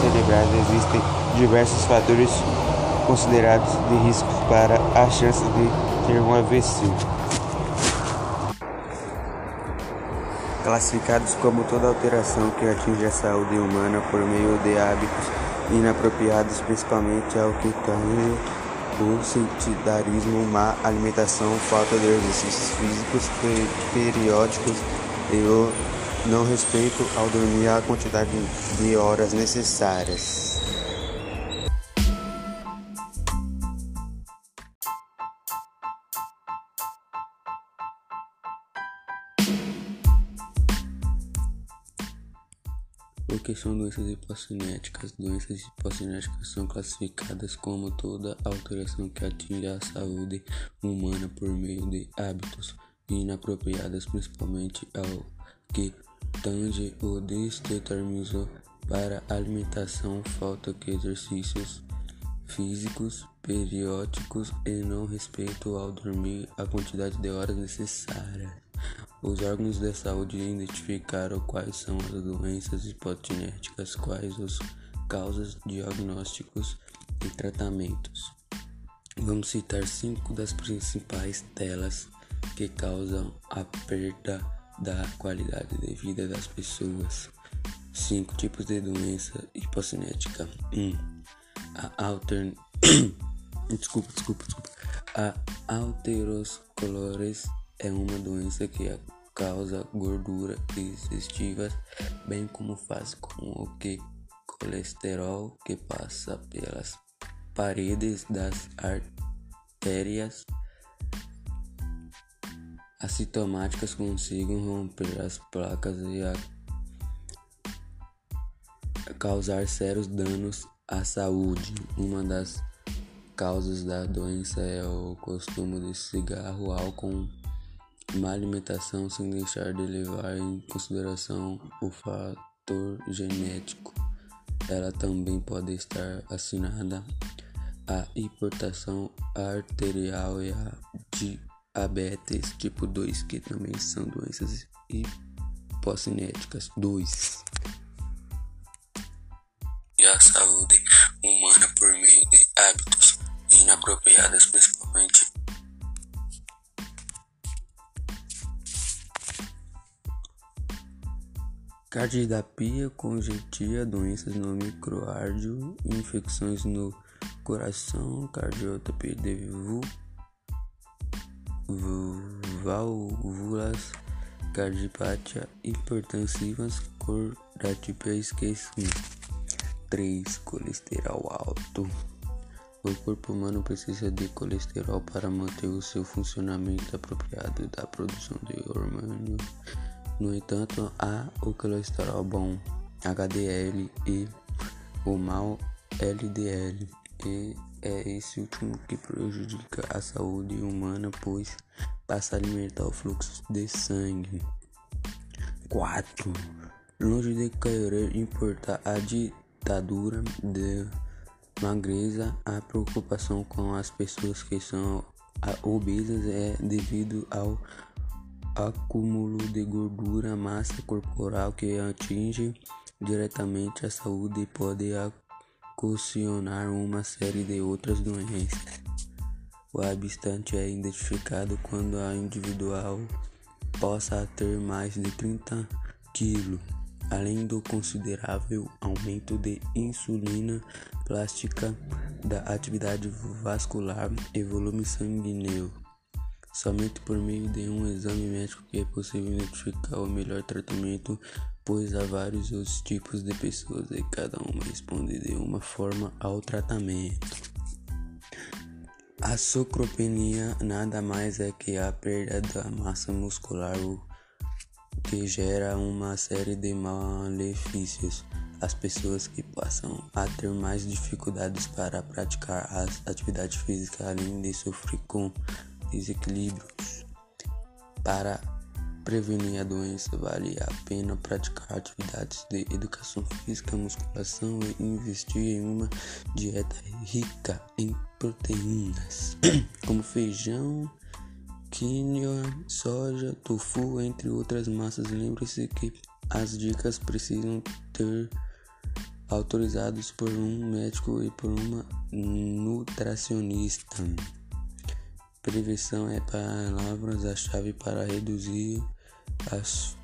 cerebrais. Existem diversos fatores considerados de risco para a chance de ter um AVC. Classificados como toda alteração que atinge a saúde humana por meio de hábitos inapropriados, principalmente ao que tange o sedentarismo, má alimentação, falta de exercícios físicos periódicos e o não respeito ao dormir a quantidade de horas necessárias. Que são doenças hipocinéticas? Doenças hipocinéticas são classificadas como toda alteração que atinge a saúde humana por meio de hábitos inapropriados, principalmente ao que tange o determinismo para alimentação, falta de exercícios físicos periódicos e não respeito ao dormir a quantidade de horas necessárias. Os órgãos de saúde identificaram quais são as doenças hipotinéticas, quais as causas, diagnósticos e tratamentos. Vamos citar cinco das principais delas que causam a perda da qualidade de vida das pessoas. Cinco tipos de doença hipocinética. 1. Um, a alter... [COUGHS] desculpa, desculpa, desculpa. A alterosclerose é uma doença que causa gordura digestiva, bem como faz com o que colesterol que passa pelas paredes das artérias assintomáticas consigam romper as placas e causar sérios danos à saúde. Uma das causas da doença é o consumo de cigarro, álcool má alimentação sem deixar de levar em consideração o fator genético. Ela também pode estar assinada a hipertensão arterial e a diabetes tipo 2, que também são doenças hipocinéticas. 2. E a saúde humana por meio de hábitos inapropriados, principalmente Cardiopia congestiva, doenças no microárdio, infecções no coração, cardiopia de válvulas, cardiopatia hipertensivas, cordatipia esquecimento. 3. Colesterol alto. O corpo humano precisa de colesterol para manter o seu funcionamento apropriado da produção de hormônios no entanto, há o colesterol bom HDL e o mau LDL, e é esse último que prejudica a saúde humana, pois passa a alimentar o fluxo de sangue. 4. Longe de querer importar a ditadura de magreza, a preocupação com as pessoas que são obesas é devido ao acúmulo de gordura, massa corporal que atinge diretamente a saúde e pode ocasionar uma série de outras doenças. O habitante é identificado quando a individual possa ter mais de 30 kg, além do considerável aumento de insulina plástica, da atividade vascular e volume sanguíneo. Somente por meio de um exame médico que é possível identificar o melhor tratamento, pois há vários outros tipos de pessoas e cada uma responde de uma forma ao tratamento. A socropenia nada mais é que a perda da massa muscular, o que gera uma série de malefícios. As pessoas que passam a ter mais dificuldades para praticar a atividade física, além de sofrer com desequilíbrios. Para prevenir a doença, vale a pena praticar atividades de educação física, musculação e investir em uma dieta rica em proteínas, [CLEARS THROAT] como feijão, quinoa, soja, tofu, entre outras massas. Lembre-se que as dicas precisam ter autorizados por um médico e por uma nutricionista. Prevenção é palavras a chave para reduzir as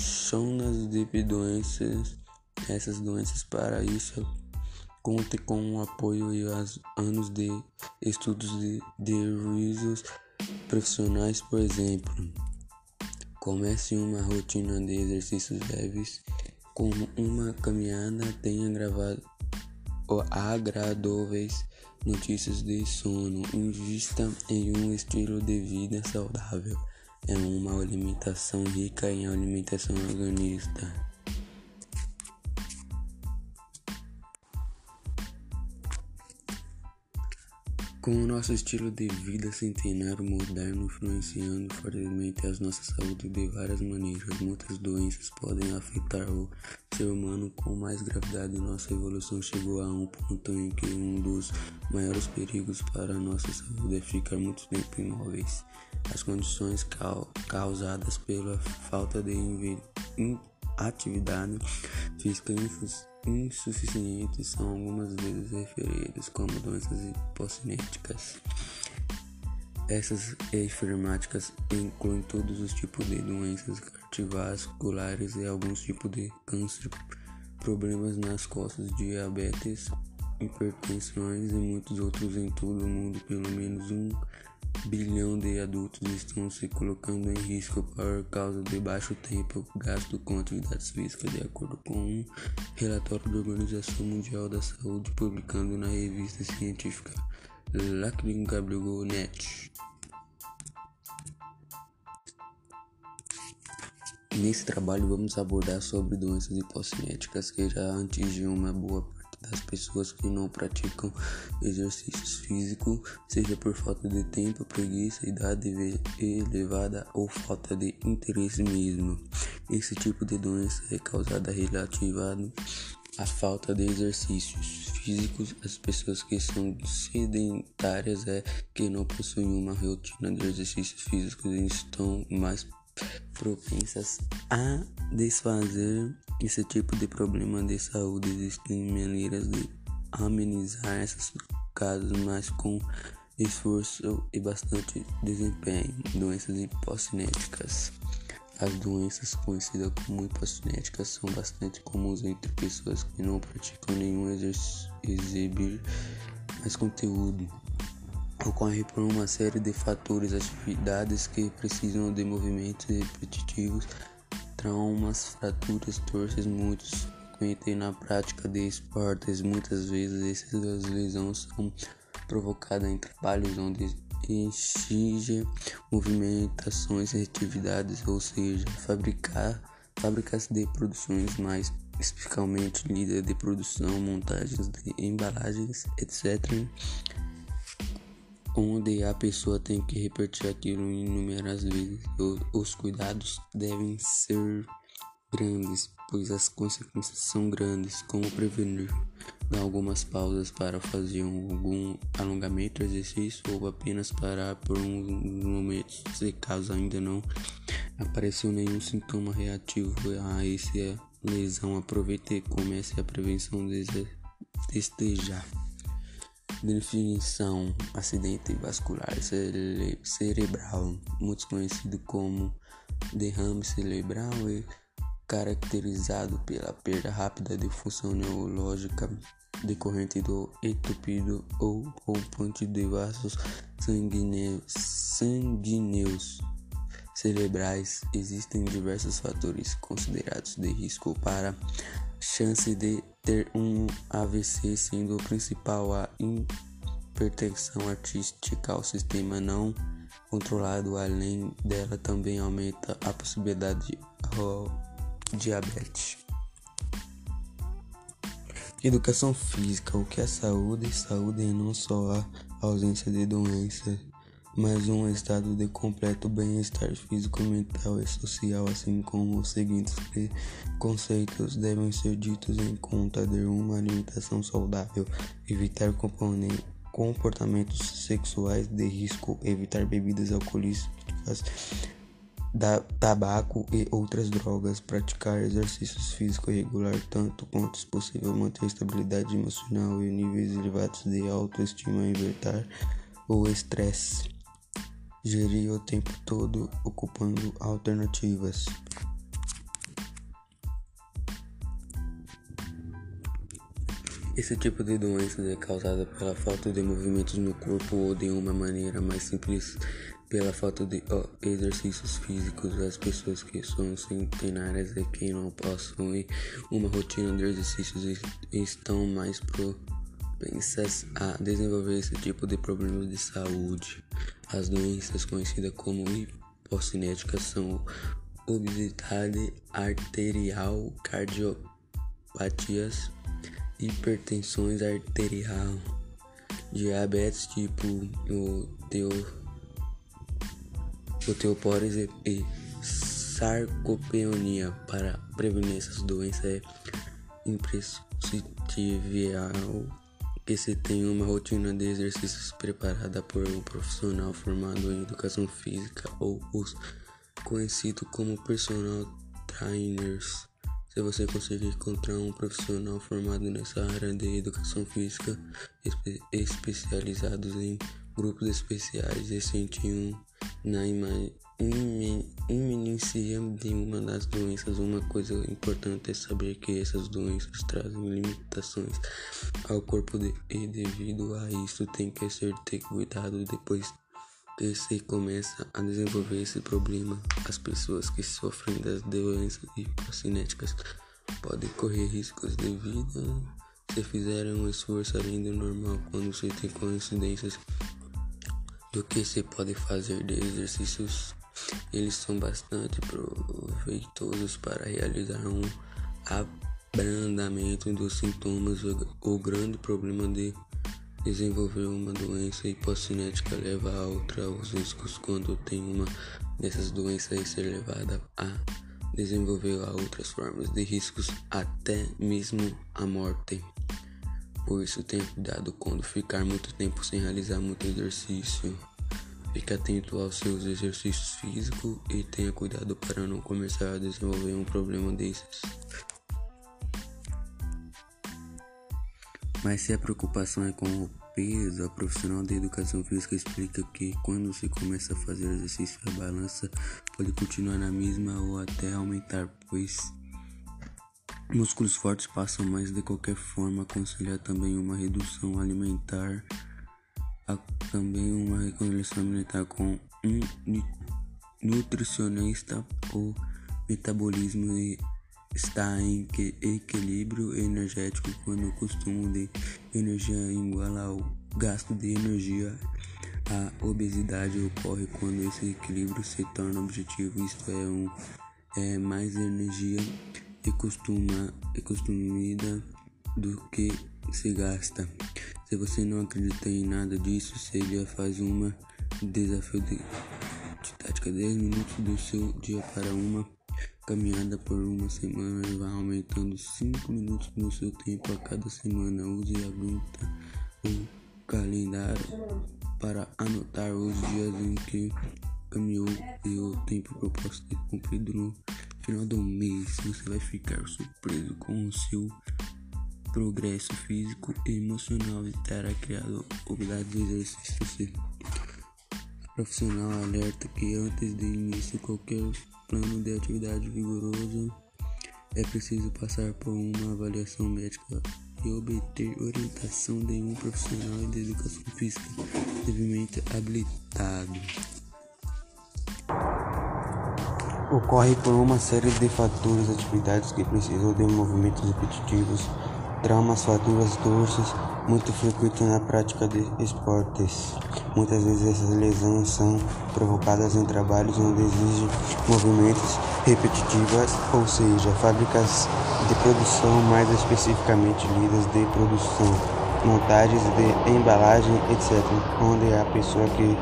zonas de doenças. Essas doenças para isso conte com o apoio e os anos de estudos de, de risos profissionais, por exemplo. Comece uma rotina de exercícios leves como uma caminhada, tenha gravado agradáveis notícias de sono, invista em um estilo de vida saudável, é uma alimentação rica em alimentação organista. Com o nosso estilo de vida centenário moderno influenciando fortemente a nossa saúde de várias maneiras, muitas doenças podem afetar o ser humano com mais gravidade. Nossa evolução chegou a um ponto em que um dos maiores perigos para a nossa saúde é ficar muito tempo imóveis. As condições causadas pela falta de atividade física insuficientes são algumas vezes referidas como doenças hipocinéticas. Essas enfermáticas incluem todos os tipos de doenças cardiovasculares e alguns tipos de câncer, problemas nas costas, diabetes, hipertensões e muitos outros em todo o mundo. Pelo menos um bilhão de adultos estão se colocando em risco por causa de baixo tempo gasto com atividades físicas, de acordo com um relatório da Organização Mundial da Saúde publicado na revista científica LacrimGWNet. Nesse trabalho vamos abordar sobre doenças hipocinéticas que já atingem uma boa das pessoas que não praticam exercícios físicos, seja por falta de tempo, preguiça, idade elevada ou falta de interesse mesmo. Esse tipo de doença é causada relativada à falta de exercícios físicos. As pessoas que são sedentárias é que não possuem uma rotina de exercícios físicos e estão mais propensas a desfazer esse tipo de problema de saúde. Existem maneiras de amenizar esses casos, mas com esforço e bastante desempenho. Doenças hipocinéticas. As doenças conhecidas como hipocinéticas são bastante comuns entre pessoas que não praticam nenhum exibir mais conteúdo ocorre por uma série de fatores, atividades que precisam de movimentos repetitivos, traumas, fraturas, torces muito frequentes na prática de esportes. Muitas vezes essas lesões são provocadas em trabalhos onde exige movimentações e atividades, ou seja, fabricar fábricas de produções mais especificamente líder de produção, montagens de embalagens, etc onde a pessoa tem que repetir aquilo inúmeras vezes. Os cuidados devem ser grandes, pois as consequências são grandes. Como prevenir? Dar algumas pausas para fazer algum alongamento, exercício ou apenas parar por uns momentos, se caso ainda não apareceu nenhum sintoma reativo a essa lesão. Aproveite e comece a prevenção desde já. Definição: acidente vascular cere cerebral, muito conhecido como derrame cerebral, é caracterizado pela perda rápida de função neurológica decorrente do entupido ou rompante de vasos sanguíneos, sanguíneos cerebrais. Existem diversos fatores considerados de risco para chance de ter um AVC, sendo o principal a hipertensão artística ao sistema não controlado, além dela também aumenta a possibilidade de diabetes. Educação física, o que é saúde? Saúde é não só a ausência de doenças, mas um estado de completo bem-estar físico, mental e social, assim como os seguintes conceitos devem ser ditos em conta de uma alimentação saudável, evitar comportamentos sexuais de risco, evitar bebidas alcoólicas, tabaco e outras drogas, praticar exercícios físicos regular tanto quanto possível, manter estabilidade emocional e níveis elevados de autoestima, evitar o estresse gerir o tempo todo ocupando alternativas. Esse tipo de doença é causada pela falta de movimentos no corpo ou de uma maneira mais simples pela falta de exercícios físicos. As pessoas que são centenárias e que não possuem uma rotina de exercícios estão mais propensas a desenvolver esse tipo de problemas de saúde. As doenças conhecidas como hipocinéticas são obesidade arterial, cardiopatias, hipertensões arterial, diabetes tipo o teu osteoporose e, e sarcopenia. Para prevenir essas doenças é imprescindível que se tenha uma rotina de exercícios preparada por um profissional formado em educação física ou os conhecidos como personal trainers. Se você conseguir encontrar um profissional formado nessa área de educação física, espe especializados em grupos especiais e sentir um na iminência de uma das doenças, uma coisa importante é saber que essas doenças trazem limitações ao corpo de, e devido a isso tem que ser ter cuidado depois que se começa a desenvolver esse problema. As pessoas que sofrem das doenças hipocinéticas podem correr riscos de vida se fizerem um esforço além do normal quando se tem coincidências do que se pode fazer de exercícios. Eles são bastante proveitosos para realizar um abrandamento dos sintomas. O grande problema de desenvolver uma doença hipocinética leva a outra os riscos quando tem uma dessas doenças e ser levada a desenvolver outras formas de riscos até mesmo a morte. Por isso tenha cuidado quando ficar muito tempo sem realizar muito exercício. Fique atento aos seus exercícios físicos e tenha cuidado para não começar a desenvolver um problema desses. Mas se a preocupação é com o peso, a profissional de educação física explica que quando se começa a fazer exercício, a balança pode continuar na mesma ou até aumentar, pois Músculos fortes passam mais de qualquer forma. Aconselhar também uma redução alimentar, também uma reconstrução alimentar com um nutricionista. O metabolismo está em equilíbrio energético quando o consumo de energia é igual ao gasto de energia. A obesidade ocorre quando esse equilíbrio se torna objetivo, isto é, um, é mais energia e costuma e consumida do que se gasta. Se você não acredita em nada disso, seja faz uma desafio de, de tática 10 minutos do seu dia para uma caminhada por uma semana e vá aumentando 5 minutos no seu tempo a cada semana. Use a gluta ou calendário para anotar os dias em que caminhou e o tempo proposto de cumprido no final do mês você vai ficar surpreso com o seu progresso físico e emocional e terá criado habilidades de exercício. Profissional alerta que antes de início qualquer plano de atividade vigorosa é preciso passar por uma avaliação médica e obter orientação de um profissional de educação física devidamente habilitado ocorre por uma série de fatores atividades que precisam de movimentos repetitivos traumas, fraturas, dorsos, muito frequente na prática de esportes. Muitas vezes essas lesões são provocadas em trabalhos onde exigem movimentos repetitivos, ou seja, fábricas de produção, mais especificamente linhas de produção, montagens de embalagem, etc., onde a pessoa que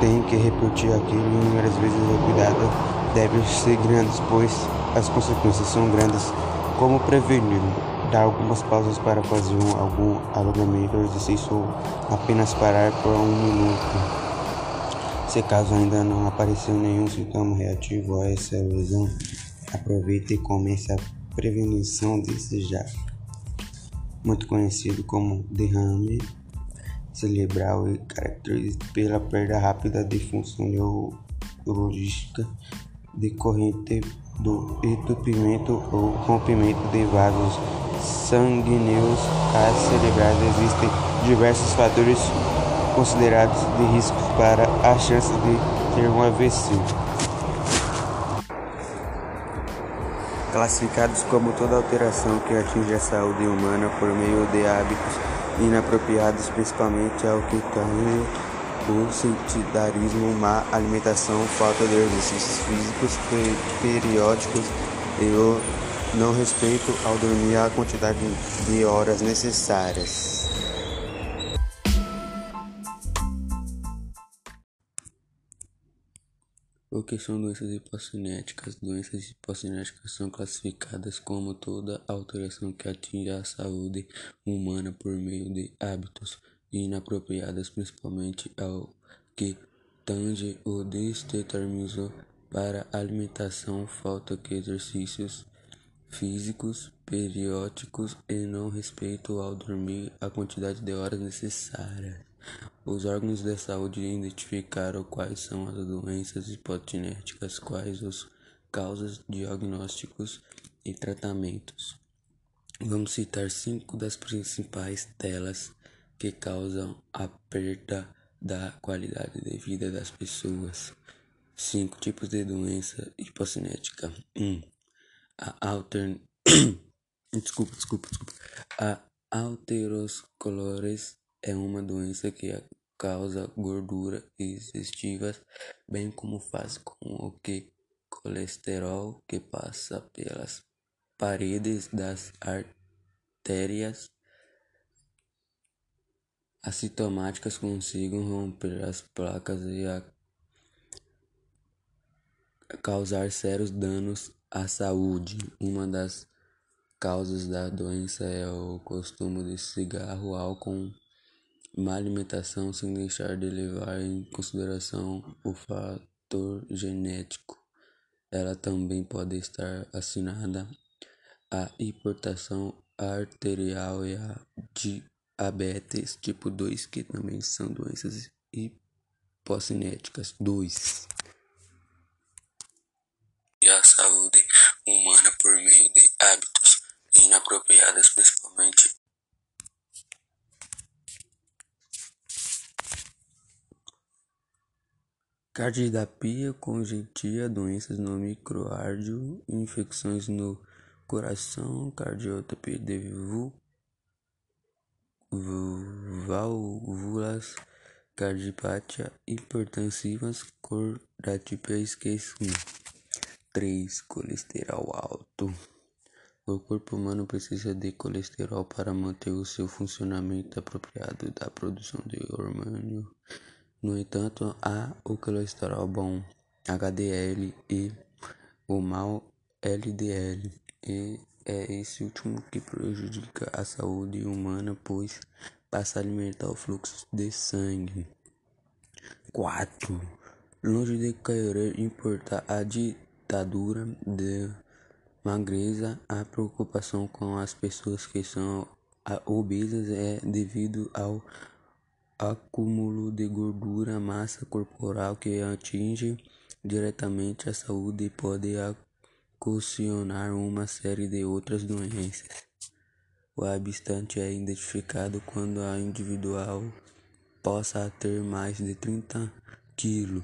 tem que repetir aquilo inúmeras vezes o cuidado deve ser grande, pois as consequências são grandes. Como prevenir? Dar algumas pausas para fazer um, algum alongamento ou exercício ou apenas parar por um minuto. Se caso ainda não apareceu nenhum sintoma reativo a essa lesão, aproveite e comece a prevenção desse já. Muito conhecido como derrame cerebral e caracterizado pela perda rápida de função neurológica decorrente do entupimento ou rompimento de vasos sanguíneos cerebrais. Existem diversos fatores considerados de risco para a chance de ter um AVC. Classificados como toda alteração que atinge a saúde humana por meio de hábitos inapropriados, principalmente ao que tange o sedentarismo, má alimentação, falta de exercícios físicos periódicos e o não respeito ao dormir a quantidade de horas necessárias. O que são doenças hipocinéticas? Doenças hipocinéticas são classificadas como toda alteração que atinge a saúde humana por meio de hábitos inapropriadas, principalmente ao que tange o determinismo para alimentação, falta de exercícios físicos periódicos e não respeito ao dormir a quantidade de horas necessárias. Os órgãos de saúde identificaram quais são as doenças hipotinéticas, quais os causas, diagnósticos e tratamentos. Vamos citar cinco das principais delas que causam a perda da qualidade de vida das pessoas. Cinco tipos de doença hipocinética. Um, a alter... [COUGHS] desculpa, desculpa, desculpa. A alterosclerose é uma doença que causa gordura digestivas, bem como faz com o que colesterol que passa pelas paredes das artérias assintomáticas consigam romper as placas e causar sérios danos à saúde. Uma das causas da doença é o consumo de cigarro, álcool, má alimentação, sem deixar de levar em consideração o fator genético. Ela também pode estar assinada à hipertensão arterial e a diabetes tipo 2, que também são doenças hipocinéticas. 2. E a saúde humana por meio de hábitos inapropriados, principalmente Cardiopatia congestiva, doenças no microárdio, infecções no coração, cardiopatia de válvulas cardiopatia hipertensivas, cor da tipo esquecimento. 3. Colesterol alto. O corpo humano precisa de colesterol para manter o seu funcionamento apropriado da produção de hormônio. No entanto, há o colesterol bom, HDL, e o mau LDL. E é esse último que prejudica a saúde humana, pois passa a alimentar o fluxo de sangue. 4. Longe de querer importar a ditadura de magreza, a preocupação com as pessoas que são obesas é devido ao acúmulo de gordura, massa corporal que atinge diretamente a saúde e pode ocasionar uma série de outras doenças. O habitante é identificado quando a individual possa ter mais de 30 kg.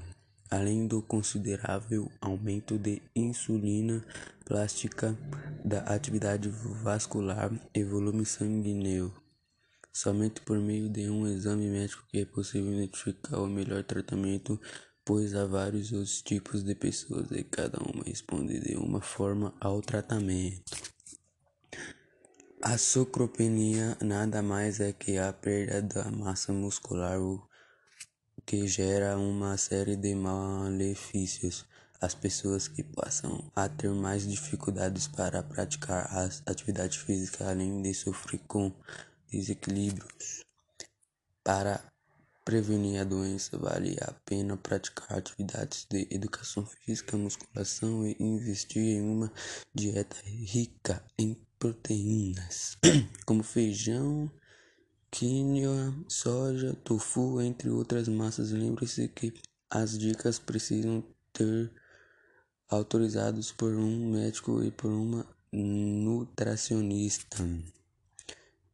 além do considerável aumento de insulina plástica da atividade vascular e volume sanguíneo. Somente por meio de um exame médico que é possível identificar o melhor tratamento, pois há vários outros tipos de pessoas e cada uma responde de uma forma ao tratamento. A socropenia nada mais é que a perda da massa muscular, o que gera uma série de malefícios. As pessoas que passam a ter mais dificuldades para praticar a atividade física, além de sofrer com desequilíbrios. Para prevenir a doença, vale a pena praticar atividades de educação física, musculação e investir em uma dieta rica em proteínas, [CLEARS THROAT] como feijão, quinoa, soja, tofu, entre outras massas. Lembre-se que as dicas precisam ter autorizados por um médico e por uma nutricionista.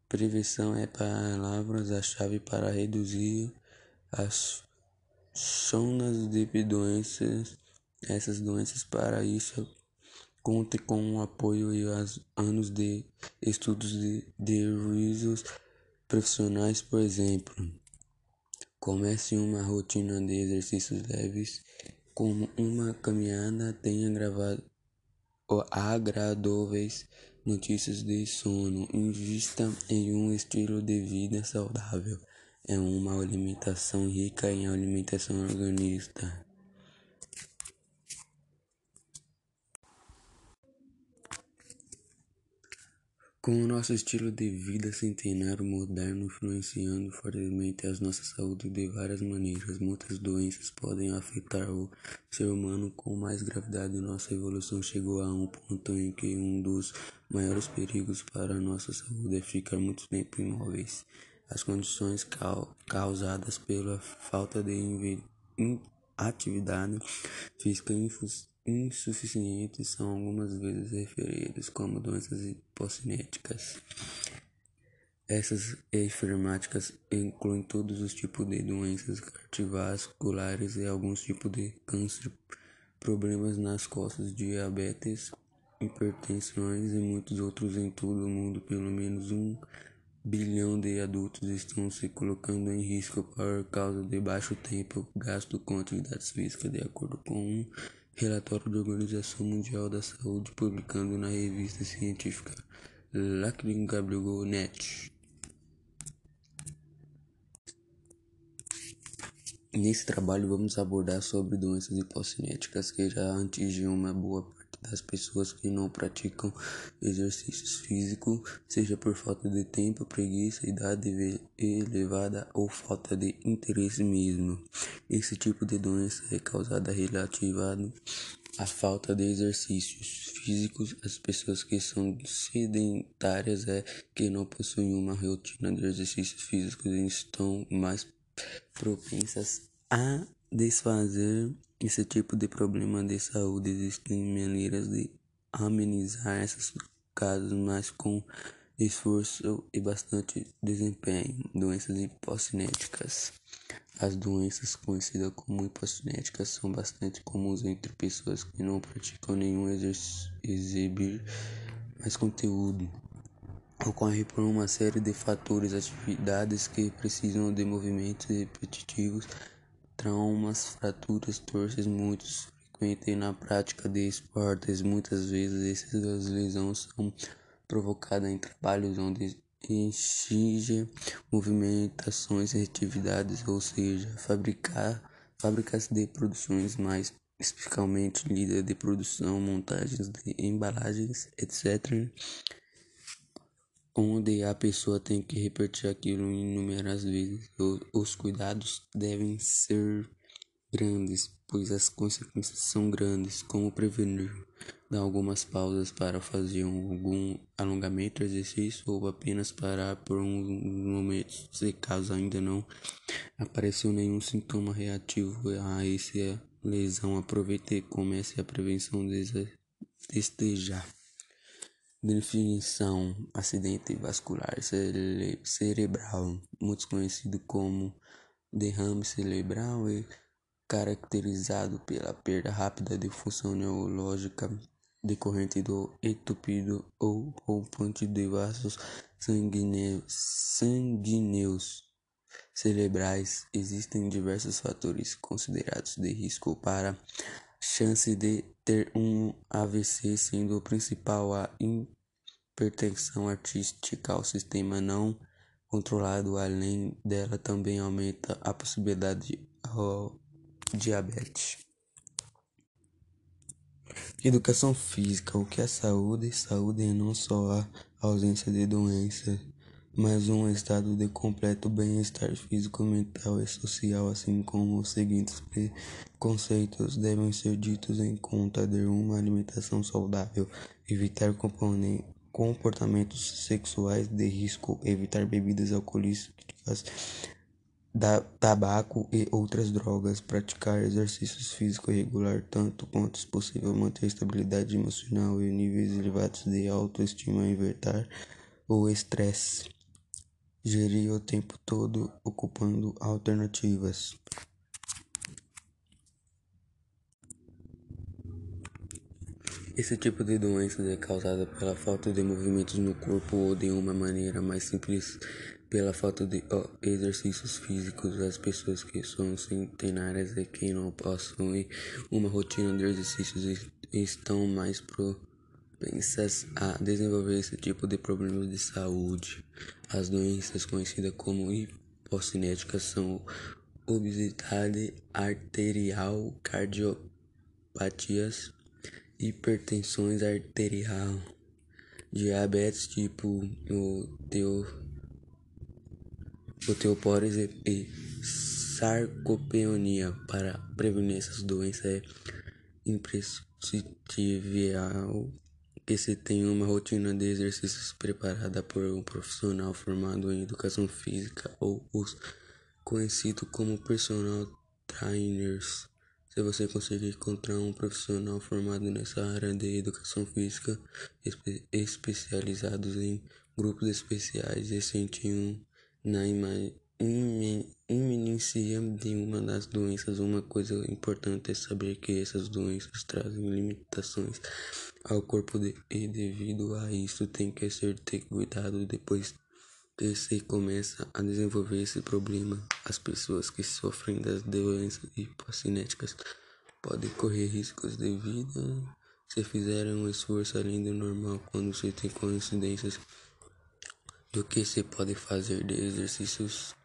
Prevenção é palavra-chave para reduzir as zonas de doenças, essas doenças. Para isso, conte com o apoio e os anos de estudos de, de risos profissionais, por exemplo. Comece uma rotina de exercícios leves, como uma caminhada, tenha gravado agradáveis notícias de sono, invista em um estilo de vida saudável, é uma alimentação rica em alimentação organista. Com o nosso estilo de vida centenário moderno influenciando fortemente a nossa saúde de várias maneiras, muitas doenças podem afetar o ser humano com mais gravidade. Nossa evolução chegou a um ponto em que um dos maiores perigos para a nossa saúde é ficar muito tempo imóveis. As condições causadas pela falta de atividade física insuficientes são algumas vezes referidas como doenças hipocinéticas. Essas enfermidades incluem todos os tipos de doenças cardiovasculares e alguns tipos de câncer, problemas nas costas, diabetes, hipertensões e muitos outros em todo o mundo. Pelo menos um bilhão de adultos estão se colocando em risco por causa de baixo tempo gasto com atividades físicas, de acordo com um relatório da Organização Mundial da Saúde publicado na revista científica Net. Nesse trabalho vamos abordar sobre doenças hipocinéticas que já atingem uma boa das pessoas que não praticam exercícios físicos, seja por falta de tempo, preguiça, idade elevada ou falta de interesse mesmo. Esse tipo de doença é causada relativado à falta de exercícios físicos. As pessoas que são sedentárias é que não possuem uma rotina de exercícios físicos estão mais propensas a desfazer esse tipo de problema de saúde. Existem maneiras de amenizar esses casos, mas com esforço e bastante desempenho. Doenças hipocinéticas. As doenças conhecidas como hipocinéticas são bastante comuns entre pessoas que não praticam nenhum exibir mais conteúdo. Ocorre por uma série de fatores, atividades que precisam de movimentos repetitivos traumas, fraturas, torces muito frequentes na prática de esportes. Muitas vezes essas lesões são provocadas em trabalhos onde exige movimentações e atividades, ou seja, fabricar fábricas de produções mais especificamente líder de produção, montagens de embalagens, etc onde a pessoa tem que repetir aquilo inúmeras vezes. Os cuidados devem ser grandes, pois as consequências são grandes, como prevenir, dar algumas pausas para fazer algum alongamento, exercício ou apenas parar por uns momentos, se caso ainda não apareceu nenhum sintoma reativo a essa lesão, aproveite e comece a prevenção desde já. Definição: acidente vascular cerebral, muito conhecido como derrame cerebral, e caracterizado pela perda rápida de função neurológica decorrente do entupido ou rompante de vasos sanguíneos cerebrais. Existem diversos fatores considerados de risco para chance de ter um AVC, sendo o principal a hipertensão artística ao sistema não controlado. Além dela, também aumenta a possibilidade de diabetes. Educação física. O que é saúde? Saúde é não só a ausência de doenças, mas um estado de completo bem-estar físico, mental e social, assim como os seguintes conceitos devem ser ditos em conta de uma alimentação saudável, evitar comportamentos sexuais de risco, evitar bebidas alcoólicas, tabaco e outras drogas, praticar exercícios físicos regular tanto quanto possível, manter estabilidade emocional e níveis elevados de autoestima, evitar o estresse, gerir o tempo todo ocupando alternativas. Esse tipo de doença é causada pela falta de movimentos no corpo ou de uma maneira mais simples pela falta de exercícios físicos, as pessoas que são centenárias e que não possuem uma rotina de exercícios estão mais propensas a desenvolver esse tipo de problemas de saúde. As doenças conhecidas como hipocinéticas são obesidade arterial, cardiopatias, hipertensões arterial, diabetes tipo o teu osteoporose e sarcopenia. Para prevenir essas doenças é imprescindível que se uma rotina de exercícios preparada por um profissional formado em educação física ou os conhecidos como personal trainers. Se você conseguir encontrar um profissional formado nessa área de educação física, espe especializados em grupos especiais e sentir um na iminência de uma das doenças, uma coisa importante é saber que essas doenças trazem limitações ao corpo de, e devido a isso tem que ser ter cuidado depois que se começa a desenvolver esse problema. As pessoas que sofrem das doenças hipocinéticas podem correr riscos de vida se fizerem um esforço além do normal quando se tem coincidências do que se pode fazer de exercícios.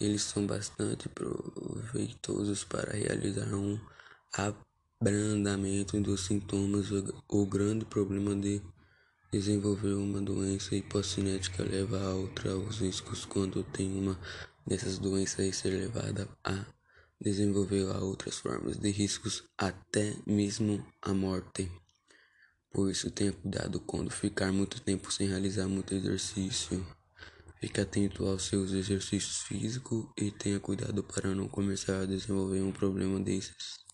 Eles são bastante proveitosos para realizar um abrandamento dos sintomas. O grande problema de desenvolver uma doença hipocinética leva a outra os riscos quando tem uma dessas doenças e ser levada a desenvolver a outras formas de riscos, até mesmo a morte. Por isso, tenha cuidado quando ficar muito tempo sem realizar muito exercício. Fique atento aos seus exercícios físicos e tenha cuidado para não começar a desenvolver um problema desses.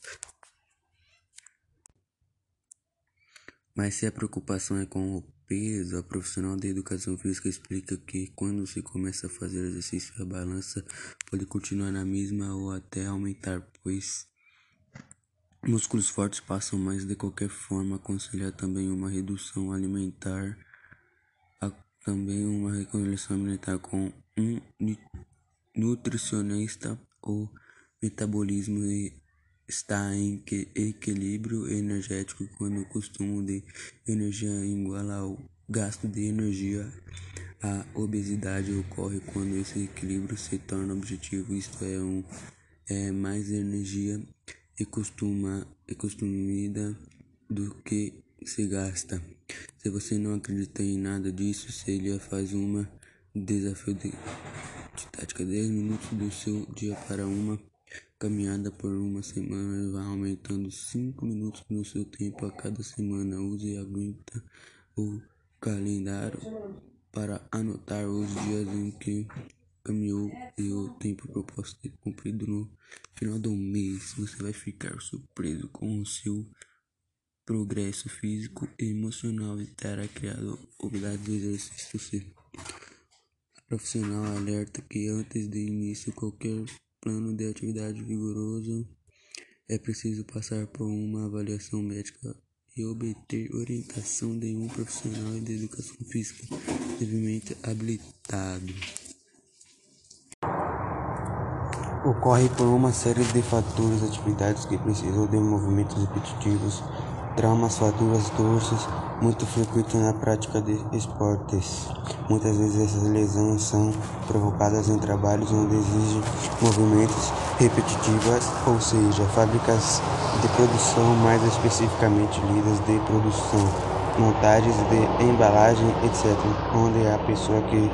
Mas se a preocupação é com o peso, a profissional de educação física explica que quando se começa a fazer exercício, a balança pode continuar na mesma ou até aumentar, pois Músculos fortes passam mais de qualquer forma. Aconselhar também uma redução alimentar, também uma reconstrução alimentar com um nutricionista. O metabolismo está em equilíbrio energético quando o consumo de energia é igual ao gasto de energia. A obesidade ocorre quando esse equilíbrio se torna objetivo, isto é, um, é mais energia e costuma é consumida do que se gasta. Se você não acredita em nada disso, seria faz uma desafio de, de tática 10 minutos do seu dia para uma caminhada por uma semana vai aumentando 5 minutos no seu tempo a cada semana. Use e aguenta o calendário para anotar os dias em que caminhou e o tempo proposto ter cumprido no final do mês, você vai ficar surpreso com o seu progresso físico e emocional e terá criado habilidades de exercício. A profissional alerta que antes de início qualquer plano de atividade vigoroso é preciso passar por uma avaliação médica e obter orientação de um profissional de educação física devidamente habilitado. Ocorre por uma série de fatores, atividades que precisam de movimentos repetitivos, traumas, fraturas, torces, muito frequentes na prática de esportes. Muitas vezes essas lesões são provocadas em trabalhos onde exigem movimentos repetitivos, ou seja, fábricas de produção, mais especificamente lidas de produção, montagens de embalagem, etc., onde a pessoa que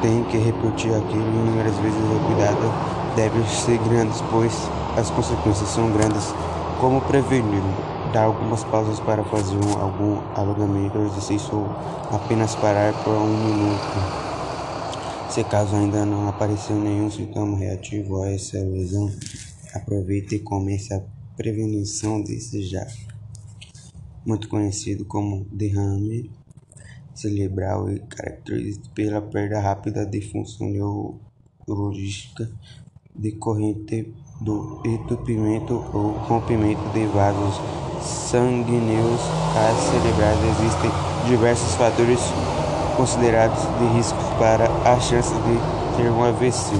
tem que repetir aquilo inúmeras vezes o cuidado deve ser grandes, pois as consequências são grandes. Como prevenir? Dar algumas pausas para fazer um, algum alongamento ou exercício ou apenas parar por um minuto. Se caso ainda não apareceu nenhum sintoma reativo a essa lesão, aproveite e comece a prevenção desse já. Muito conhecido como derrame cerebral e caracterizado pela perda rápida de função neurológica decorrente do entupimento ou rompimento de vasos sanguíneos cerebrais. Existem diversos fatores considerados de risco para a chance de ter um AVC.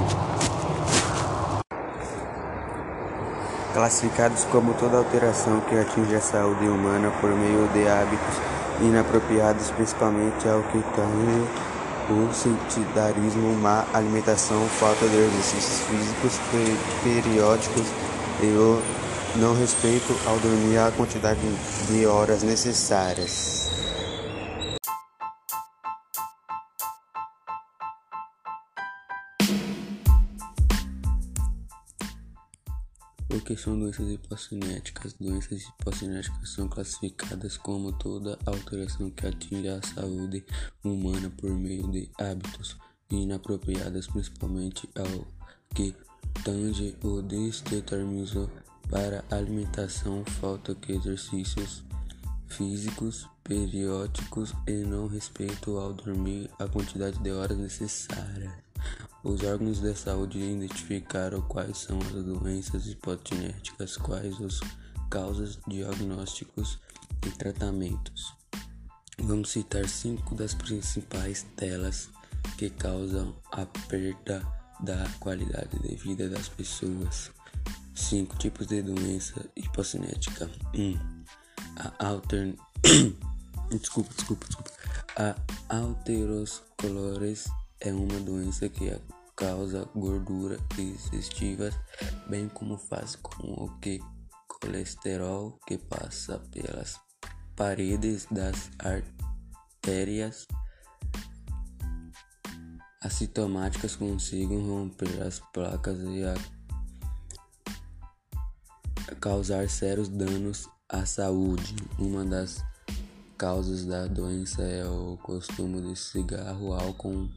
Classificados como toda alteração que atinge a saúde humana por meio de hábitos inapropriados, principalmente ao que tange o sedentarismo, má alimentação, falta de exercícios físicos periódicos e o não respeito ao dormir a quantidade de horas necessárias. Que são doenças hipocinéticas? Doenças hipocinéticas são classificadas como toda alteração que atinge a saúde humana por meio de hábitos inapropriados, principalmente ao que tange o desdeterminismo para alimentação, falta de exercícios físicos periódicos e não respeito ao dormir a quantidade de horas necessárias. Os órgãos de saúde identificaram quais são as doenças hipotinéticas, quais as causas, diagnósticos e tratamentos. Vamos citar cinco das principais telas que causam a perda da qualidade de vida das pessoas. Cinco tipos de doença hipocinética. 1. Um, a alter... [COUGHS] desculpa, desculpa, desculpa. A alterosclerose é uma doença que causa gordura digestivas, bem como faz com o que colesterol que passa pelas paredes das artérias assintomáticas consigam romper as placas e a causar sérios danos à saúde. Uma das causas da doença é o consumo de cigarro, álcool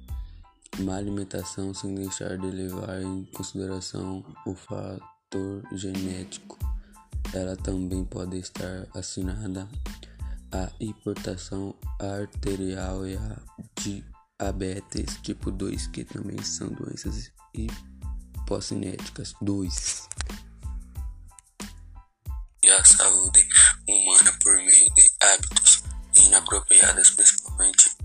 má alimentação sem deixar de levar em consideração o fator genético. Ela também pode estar assinada a hipertensão arterial e a diabetes tipo 2, que também são doenças hipocinéticas. 2. E a saúde humana por meio de hábitos inapropriados, principalmente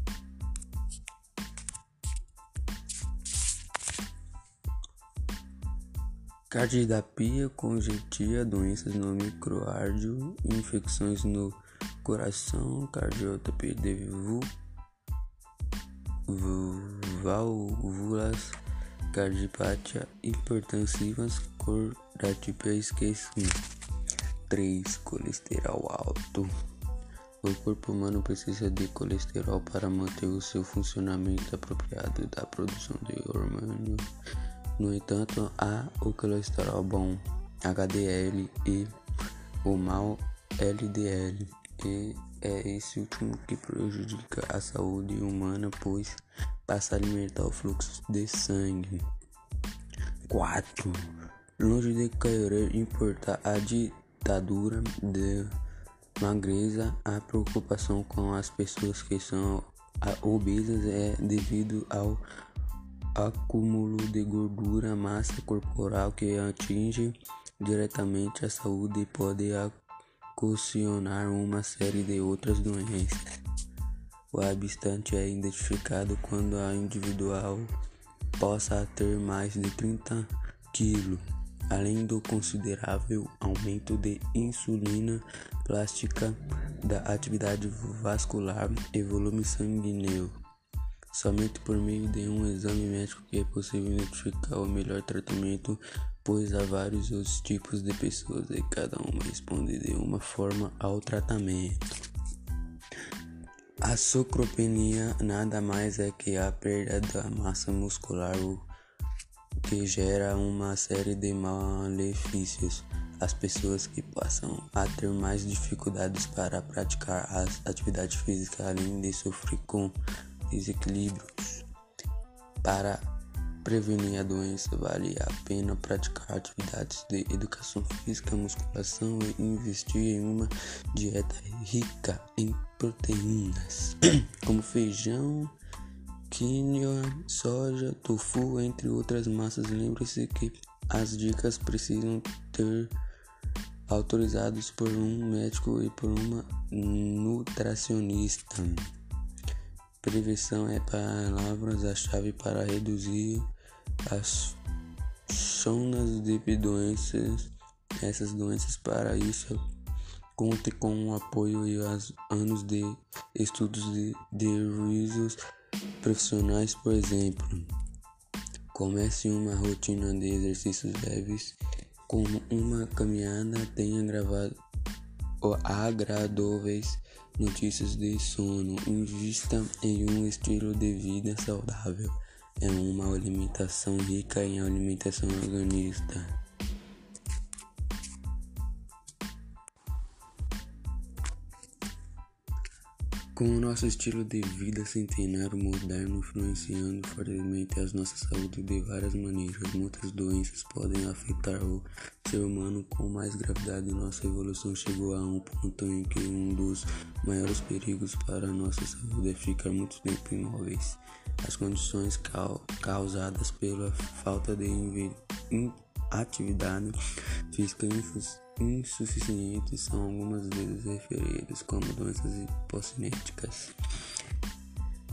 Cardidapia, conjuntiva, doenças no microárdio, infecções no coração, cardiotopia de válvulas, cardipatia hipertensivas, cor da tipo esquecimento. 3. Colesterol alto. O corpo humano precisa de colesterol para manter o seu funcionamento apropriado da produção de hormônios no entanto, há o colesterol bom HDL e o mau LDL, e é esse último que prejudica a saúde humana, pois passa a alimentar o fluxo de sangue. 4. Longe de querer importar a ditadura de magreza, a preocupação com as pessoas que são obesas é devido ao acúmulo de gordura, massa corporal que atinge diretamente à saúde e pode ocasionar uma série de outras doenças. O habitante é identificado quando a individual possa ter mais de 30 kg, além do considerável aumento de insulina plástica, da atividade vascular e volume sanguíneo. Somente por meio de um exame médico que é possível identificar o melhor tratamento, pois há vários outros tipos de pessoas e cada uma responde de uma forma ao tratamento. A socropenia nada mais é que a perda da massa muscular, que gera uma série de malefícios as pessoas que passam a ter mais dificuldades para praticar as atividades físicas, além de sofrer com desequilíbrios. Para prevenir a doença, vale a pena praticar atividades de educação física, musculação e investir em uma dieta rica em proteínas, [CLEARS THROAT] como feijão, quinoa, soja, tofu, entre outras massas. Lembre-se que as dicas precisam ter autorizados por um médico e por uma nutricionista. Prevenção é palavras a chave para reduzir as zonas de doenças, essas doenças. Para isso, conte com o apoio e os anos de estudos de, de risos profissionais, por exemplo. Comece uma rotina de exercícios leves como uma caminhada tenha gravado agradáveis notícias de sono. Invista em um estilo de vida saudável. É uma alimentação rica em alimentação organista. Com o nosso estilo de vida centenário moderno influenciando fortemente a nossa saúde de várias maneiras, muitas doenças podem afetar o ser humano com mais gravidade. Nossa evolução chegou a um ponto em que um dos maiores perigos para a nossa saúde é ficar muito tempo imóveis. As condições causadas pela falta de atividade física insuficientes são algumas vezes referidas como doenças hipocinéticas.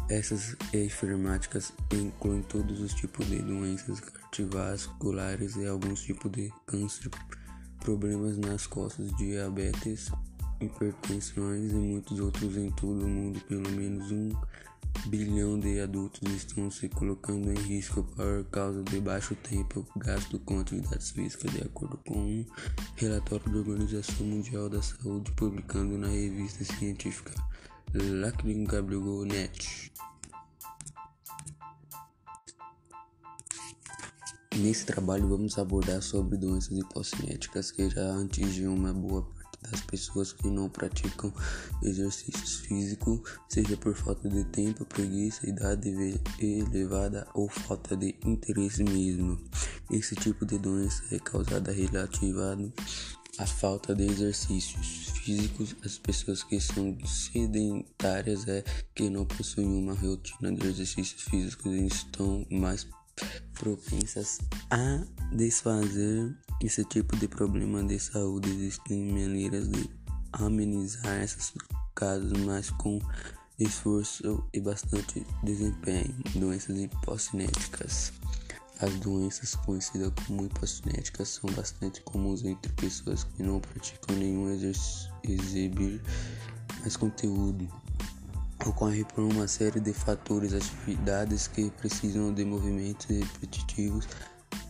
Essas enfermáticas incluem todos os tipos de doenças cardiovasculares e alguns tipos de câncer, problemas nas costas, diabetes, hipertensões e muitos outros em todo o mundo. Pelo menos um bilhão de adultos estão se colocando em risco por causa de baixo tempo gasto com atividades físicas, de acordo com um relatório da Organização Mundial da Saúde publicado na revista científica Net. Nesse trabalho vamos abordar sobre doenças hipocinéticas que já atingem uma boa das pessoas que não praticam exercícios físicos, seja por falta de tempo, preguiça, idade elevada ou falta de interesse mesmo. Esse tipo de doença é causada relativado à falta de exercícios físicos. As pessoas que são sedentárias é que não possuem uma rotina de exercícios físicos estão mais propensas a desfazer esse tipo de problema de saúde. Existem maneiras de amenizar esses casos, mas com esforço e bastante desempenho. Doenças hipocinéticas. As doenças conhecidas como hipocinéticas são bastante comuns entre pessoas que não praticam nenhum exibir mais conteúdo ocorre por uma série de fatores, atividades que precisam de movimentos repetitivos,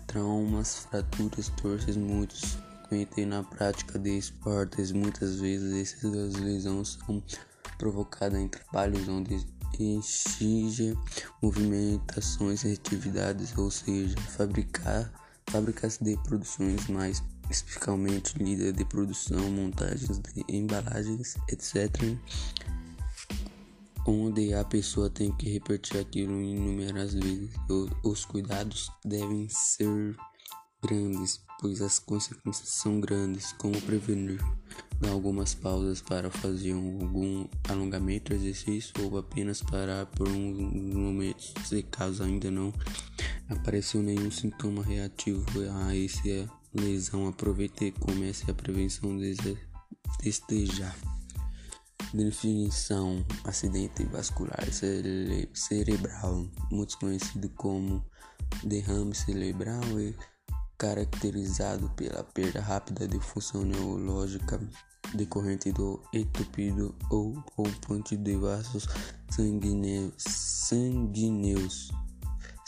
traumas, fraturas, torces muito frequentes na prática de esportes. Muitas vezes essas lesões são provocadas em trabalhos onde exige movimentações e atividades, ou seja, fabricar fábricas de produções mais especificamente lida de produção, montagens de embalagens, etc onde a pessoa tem que repetir aquilo inúmeras vezes. Os cuidados devem ser grandes, pois as consequências são grandes, como prevenir, dar algumas pausas para fazer algum alongamento, exercício ou apenas parar por uns momentos, se caso ainda não apareceu nenhum sintoma reativo a esse lesão, aproveite e comece a prevenção desde já. Definição: acidente vascular cere cerebral, muito conhecido como derrame cerebral, é caracterizado pela perda rápida de função neurológica decorrente do entupido ou rompante de vasos sanguíneos, sanguíneos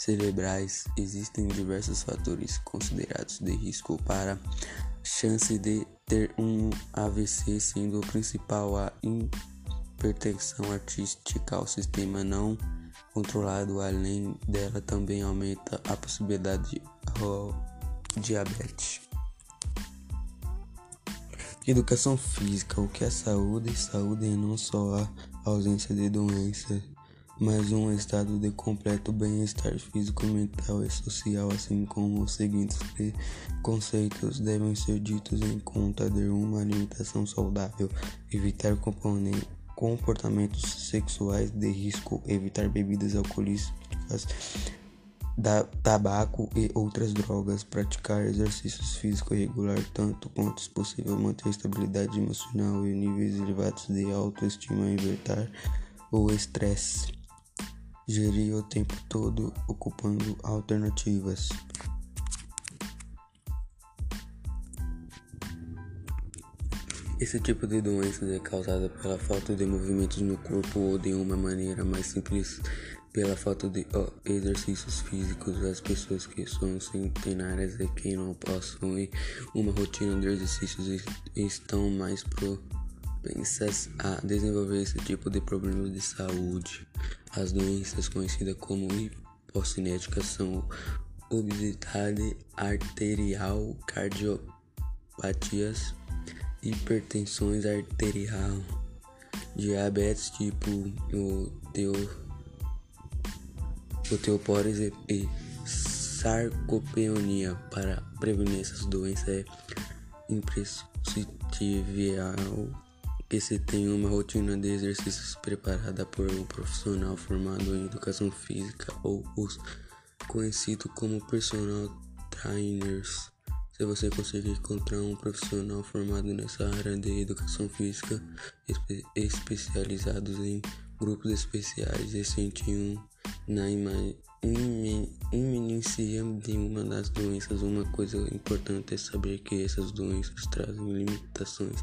cerebrais. Existem diversos fatores considerados de risco para chance de ter um AVC, sendo o principal a hipertensão artística ao sistema não controlado. Além dela, também aumenta a possibilidade de diabetes. Educação física, o que é saúde? Saúde é não só a ausência de doenças, mas um estado de completo bem-estar físico, mental e social, assim como os seguintes conceitos devem ser ditos em conta de uma alimentação saudável, evitar comportamentos sexuais de risco, evitar bebidas alcoólicas, tabaco e outras drogas, praticar exercícios físicos regular tanto quanto possível, manter estabilidade emocional e níveis elevados de autoestima, evitar o estresse, gerir o tempo todo ocupando alternativas. Esse tipo de doença é causada pela falta de movimentos no corpo ou de uma maneira mais simples pela falta de exercícios físicos, as pessoas que são centenárias e que não possuem uma rotina de exercícios estão mais propensas a desenvolver esse tipo de problemas de saúde. As doenças conhecidas como hipocinéticas são obesidade arterial, cardiopatias, hipertensões arterial, diabetes tipo o teu osteoporose e, e sarcopenia. Para prevenir essas doenças é imprescindível que se tenha uma rotina de exercícios preparada por um profissional formado em educação física ou os conhecidos como personal trainers. Se você conseguir encontrar um profissional formado nessa área de educação física, espe especializados em grupos especiais e sentir um na iminência de uma das doenças, uma coisa importante é saber que essas doenças trazem limitações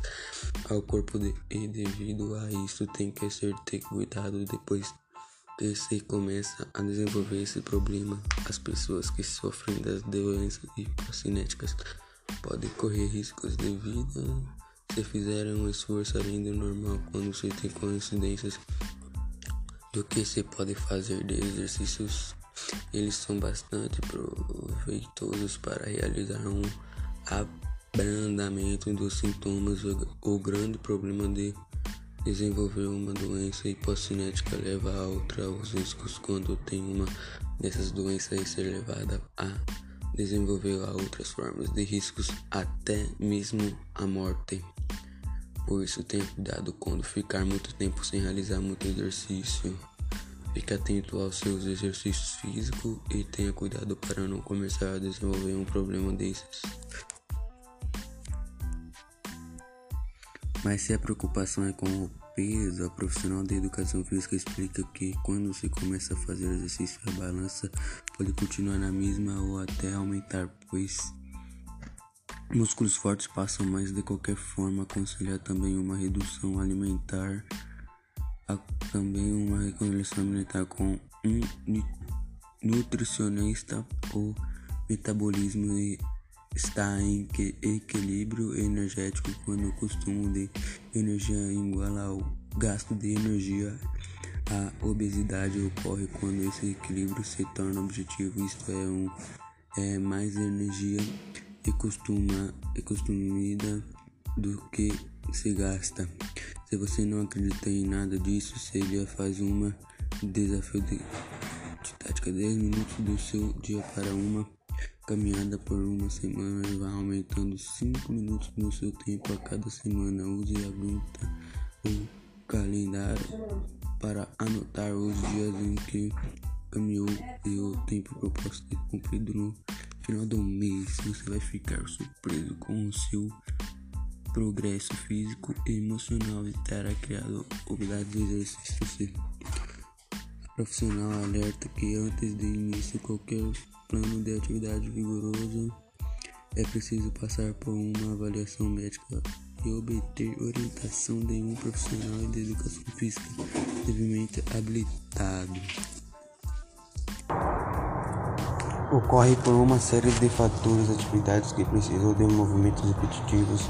ao corpo de, e devido a isso tem que ser ter cuidado depois que se começa a desenvolver esse problema. As pessoas que sofrem das doenças hipocinéticas podem correr riscos de vida se fizerem um esforço além do normal quando se tem coincidências do que se pode fazer de exercícios. Eles são bastante proveitosos para realizar um abrandamento dos sintomas. O grande problema de desenvolver uma doença hipocinética leva a outra os riscos quando tem uma dessas doenças e ser levada a desenvolver a outras formas de riscos até mesmo a morte. Por isso, tenha cuidado quando ficar muito tempo sem realizar muito exercício. Fique atento aos seus exercícios físicos e tenha cuidado para não começar a desenvolver um problema desses. Mas se a preocupação é com o peso, a profissional de educação física explica que quando se começa a fazer exercício, a balança pode continuar na mesma ou até aumentar, pois Músculos fortes passam mais de qualquer forma. Aconselhar também uma redução alimentar, também uma reconstrução alimentar com um nutricionista. O metabolismo está em equilíbrio energético quando o consumo de energia igual ao gasto de energia. A obesidade ocorre quando esse equilíbrio se torna objetivo, isto é, um, é mais energia e costuma é consumida do que se gasta. Se você não acredita em nada disso, seria faz uma desafio de, de tática 10 minutos do seu dia para uma caminhada por uma semana e vai aumentando 5 minutos no seu tempo a cada semana. Use a gruta o calendário para anotar os dias em que caminhou e o tempo proposto e cumprido no final do mês você vai ficar surpreso com o seu progresso físico e emocional e terá criado habilidades de exercício. Profissional alerta que antes de início qualquer plano de atividade vigoroso é preciso passar por uma avaliação médica e obter orientação de um profissional de educação física devidamente habilitado. Ocorre por uma série de fatores, atividades que precisam de movimentos repetitivos,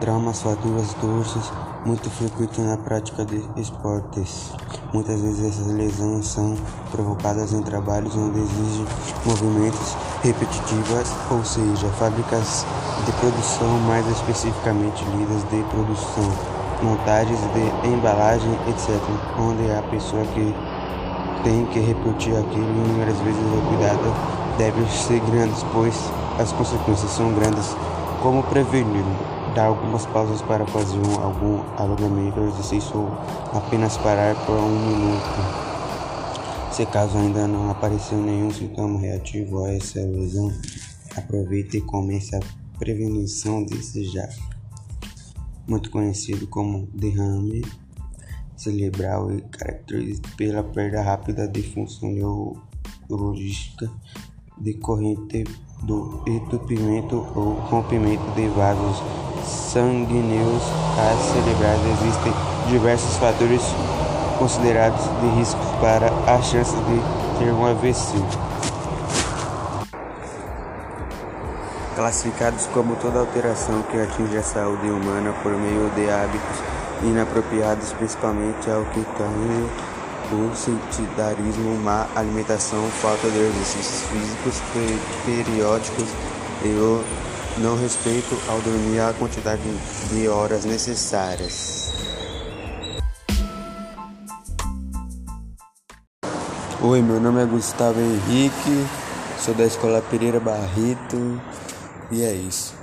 traumas, fraturas, torces, muito frequentes na prática de esportes. Muitas vezes essas lesões são provocadas em trabalhos onde exigem movimentos repetitivos, ou seja, fábricas de produção, mais especificamente lidas de produção, montagens de embalagem, etc., onde a pessoa que tem que repetir aquilo inúmeras vezes o cuidado devem ser grandes, pois as consequências são grandes. Como prevenir? Dar algumas pausas para fazer um, algum alongamento ou exercício ou apenas parar por um minuto. Se caso ainda não apareceu nenhum sintoma reativo a essa lesão, aproveite e comece a prevenção desse já. Muito conhecido como derrame cerebral e caracterizado pela perda rápida de função neurológica decorrente do entupimento ou rompimento de vasos sanguíneos cerebrais. Existem diversos fatores considerados de risco para a chance de ter um AVC. Classificados como toda alteração que atinge a saúde humana por meio de hábitos inapropriados, principalmente ao que tange o sedentarismo, má alimentação, falta de exercícios físicos periódicos e o não respeito ao dormir a quantidade de horas necessárias. Oi, meu nome é Gustavo Henrique, sou da Escola Pereira Barreto e é isso.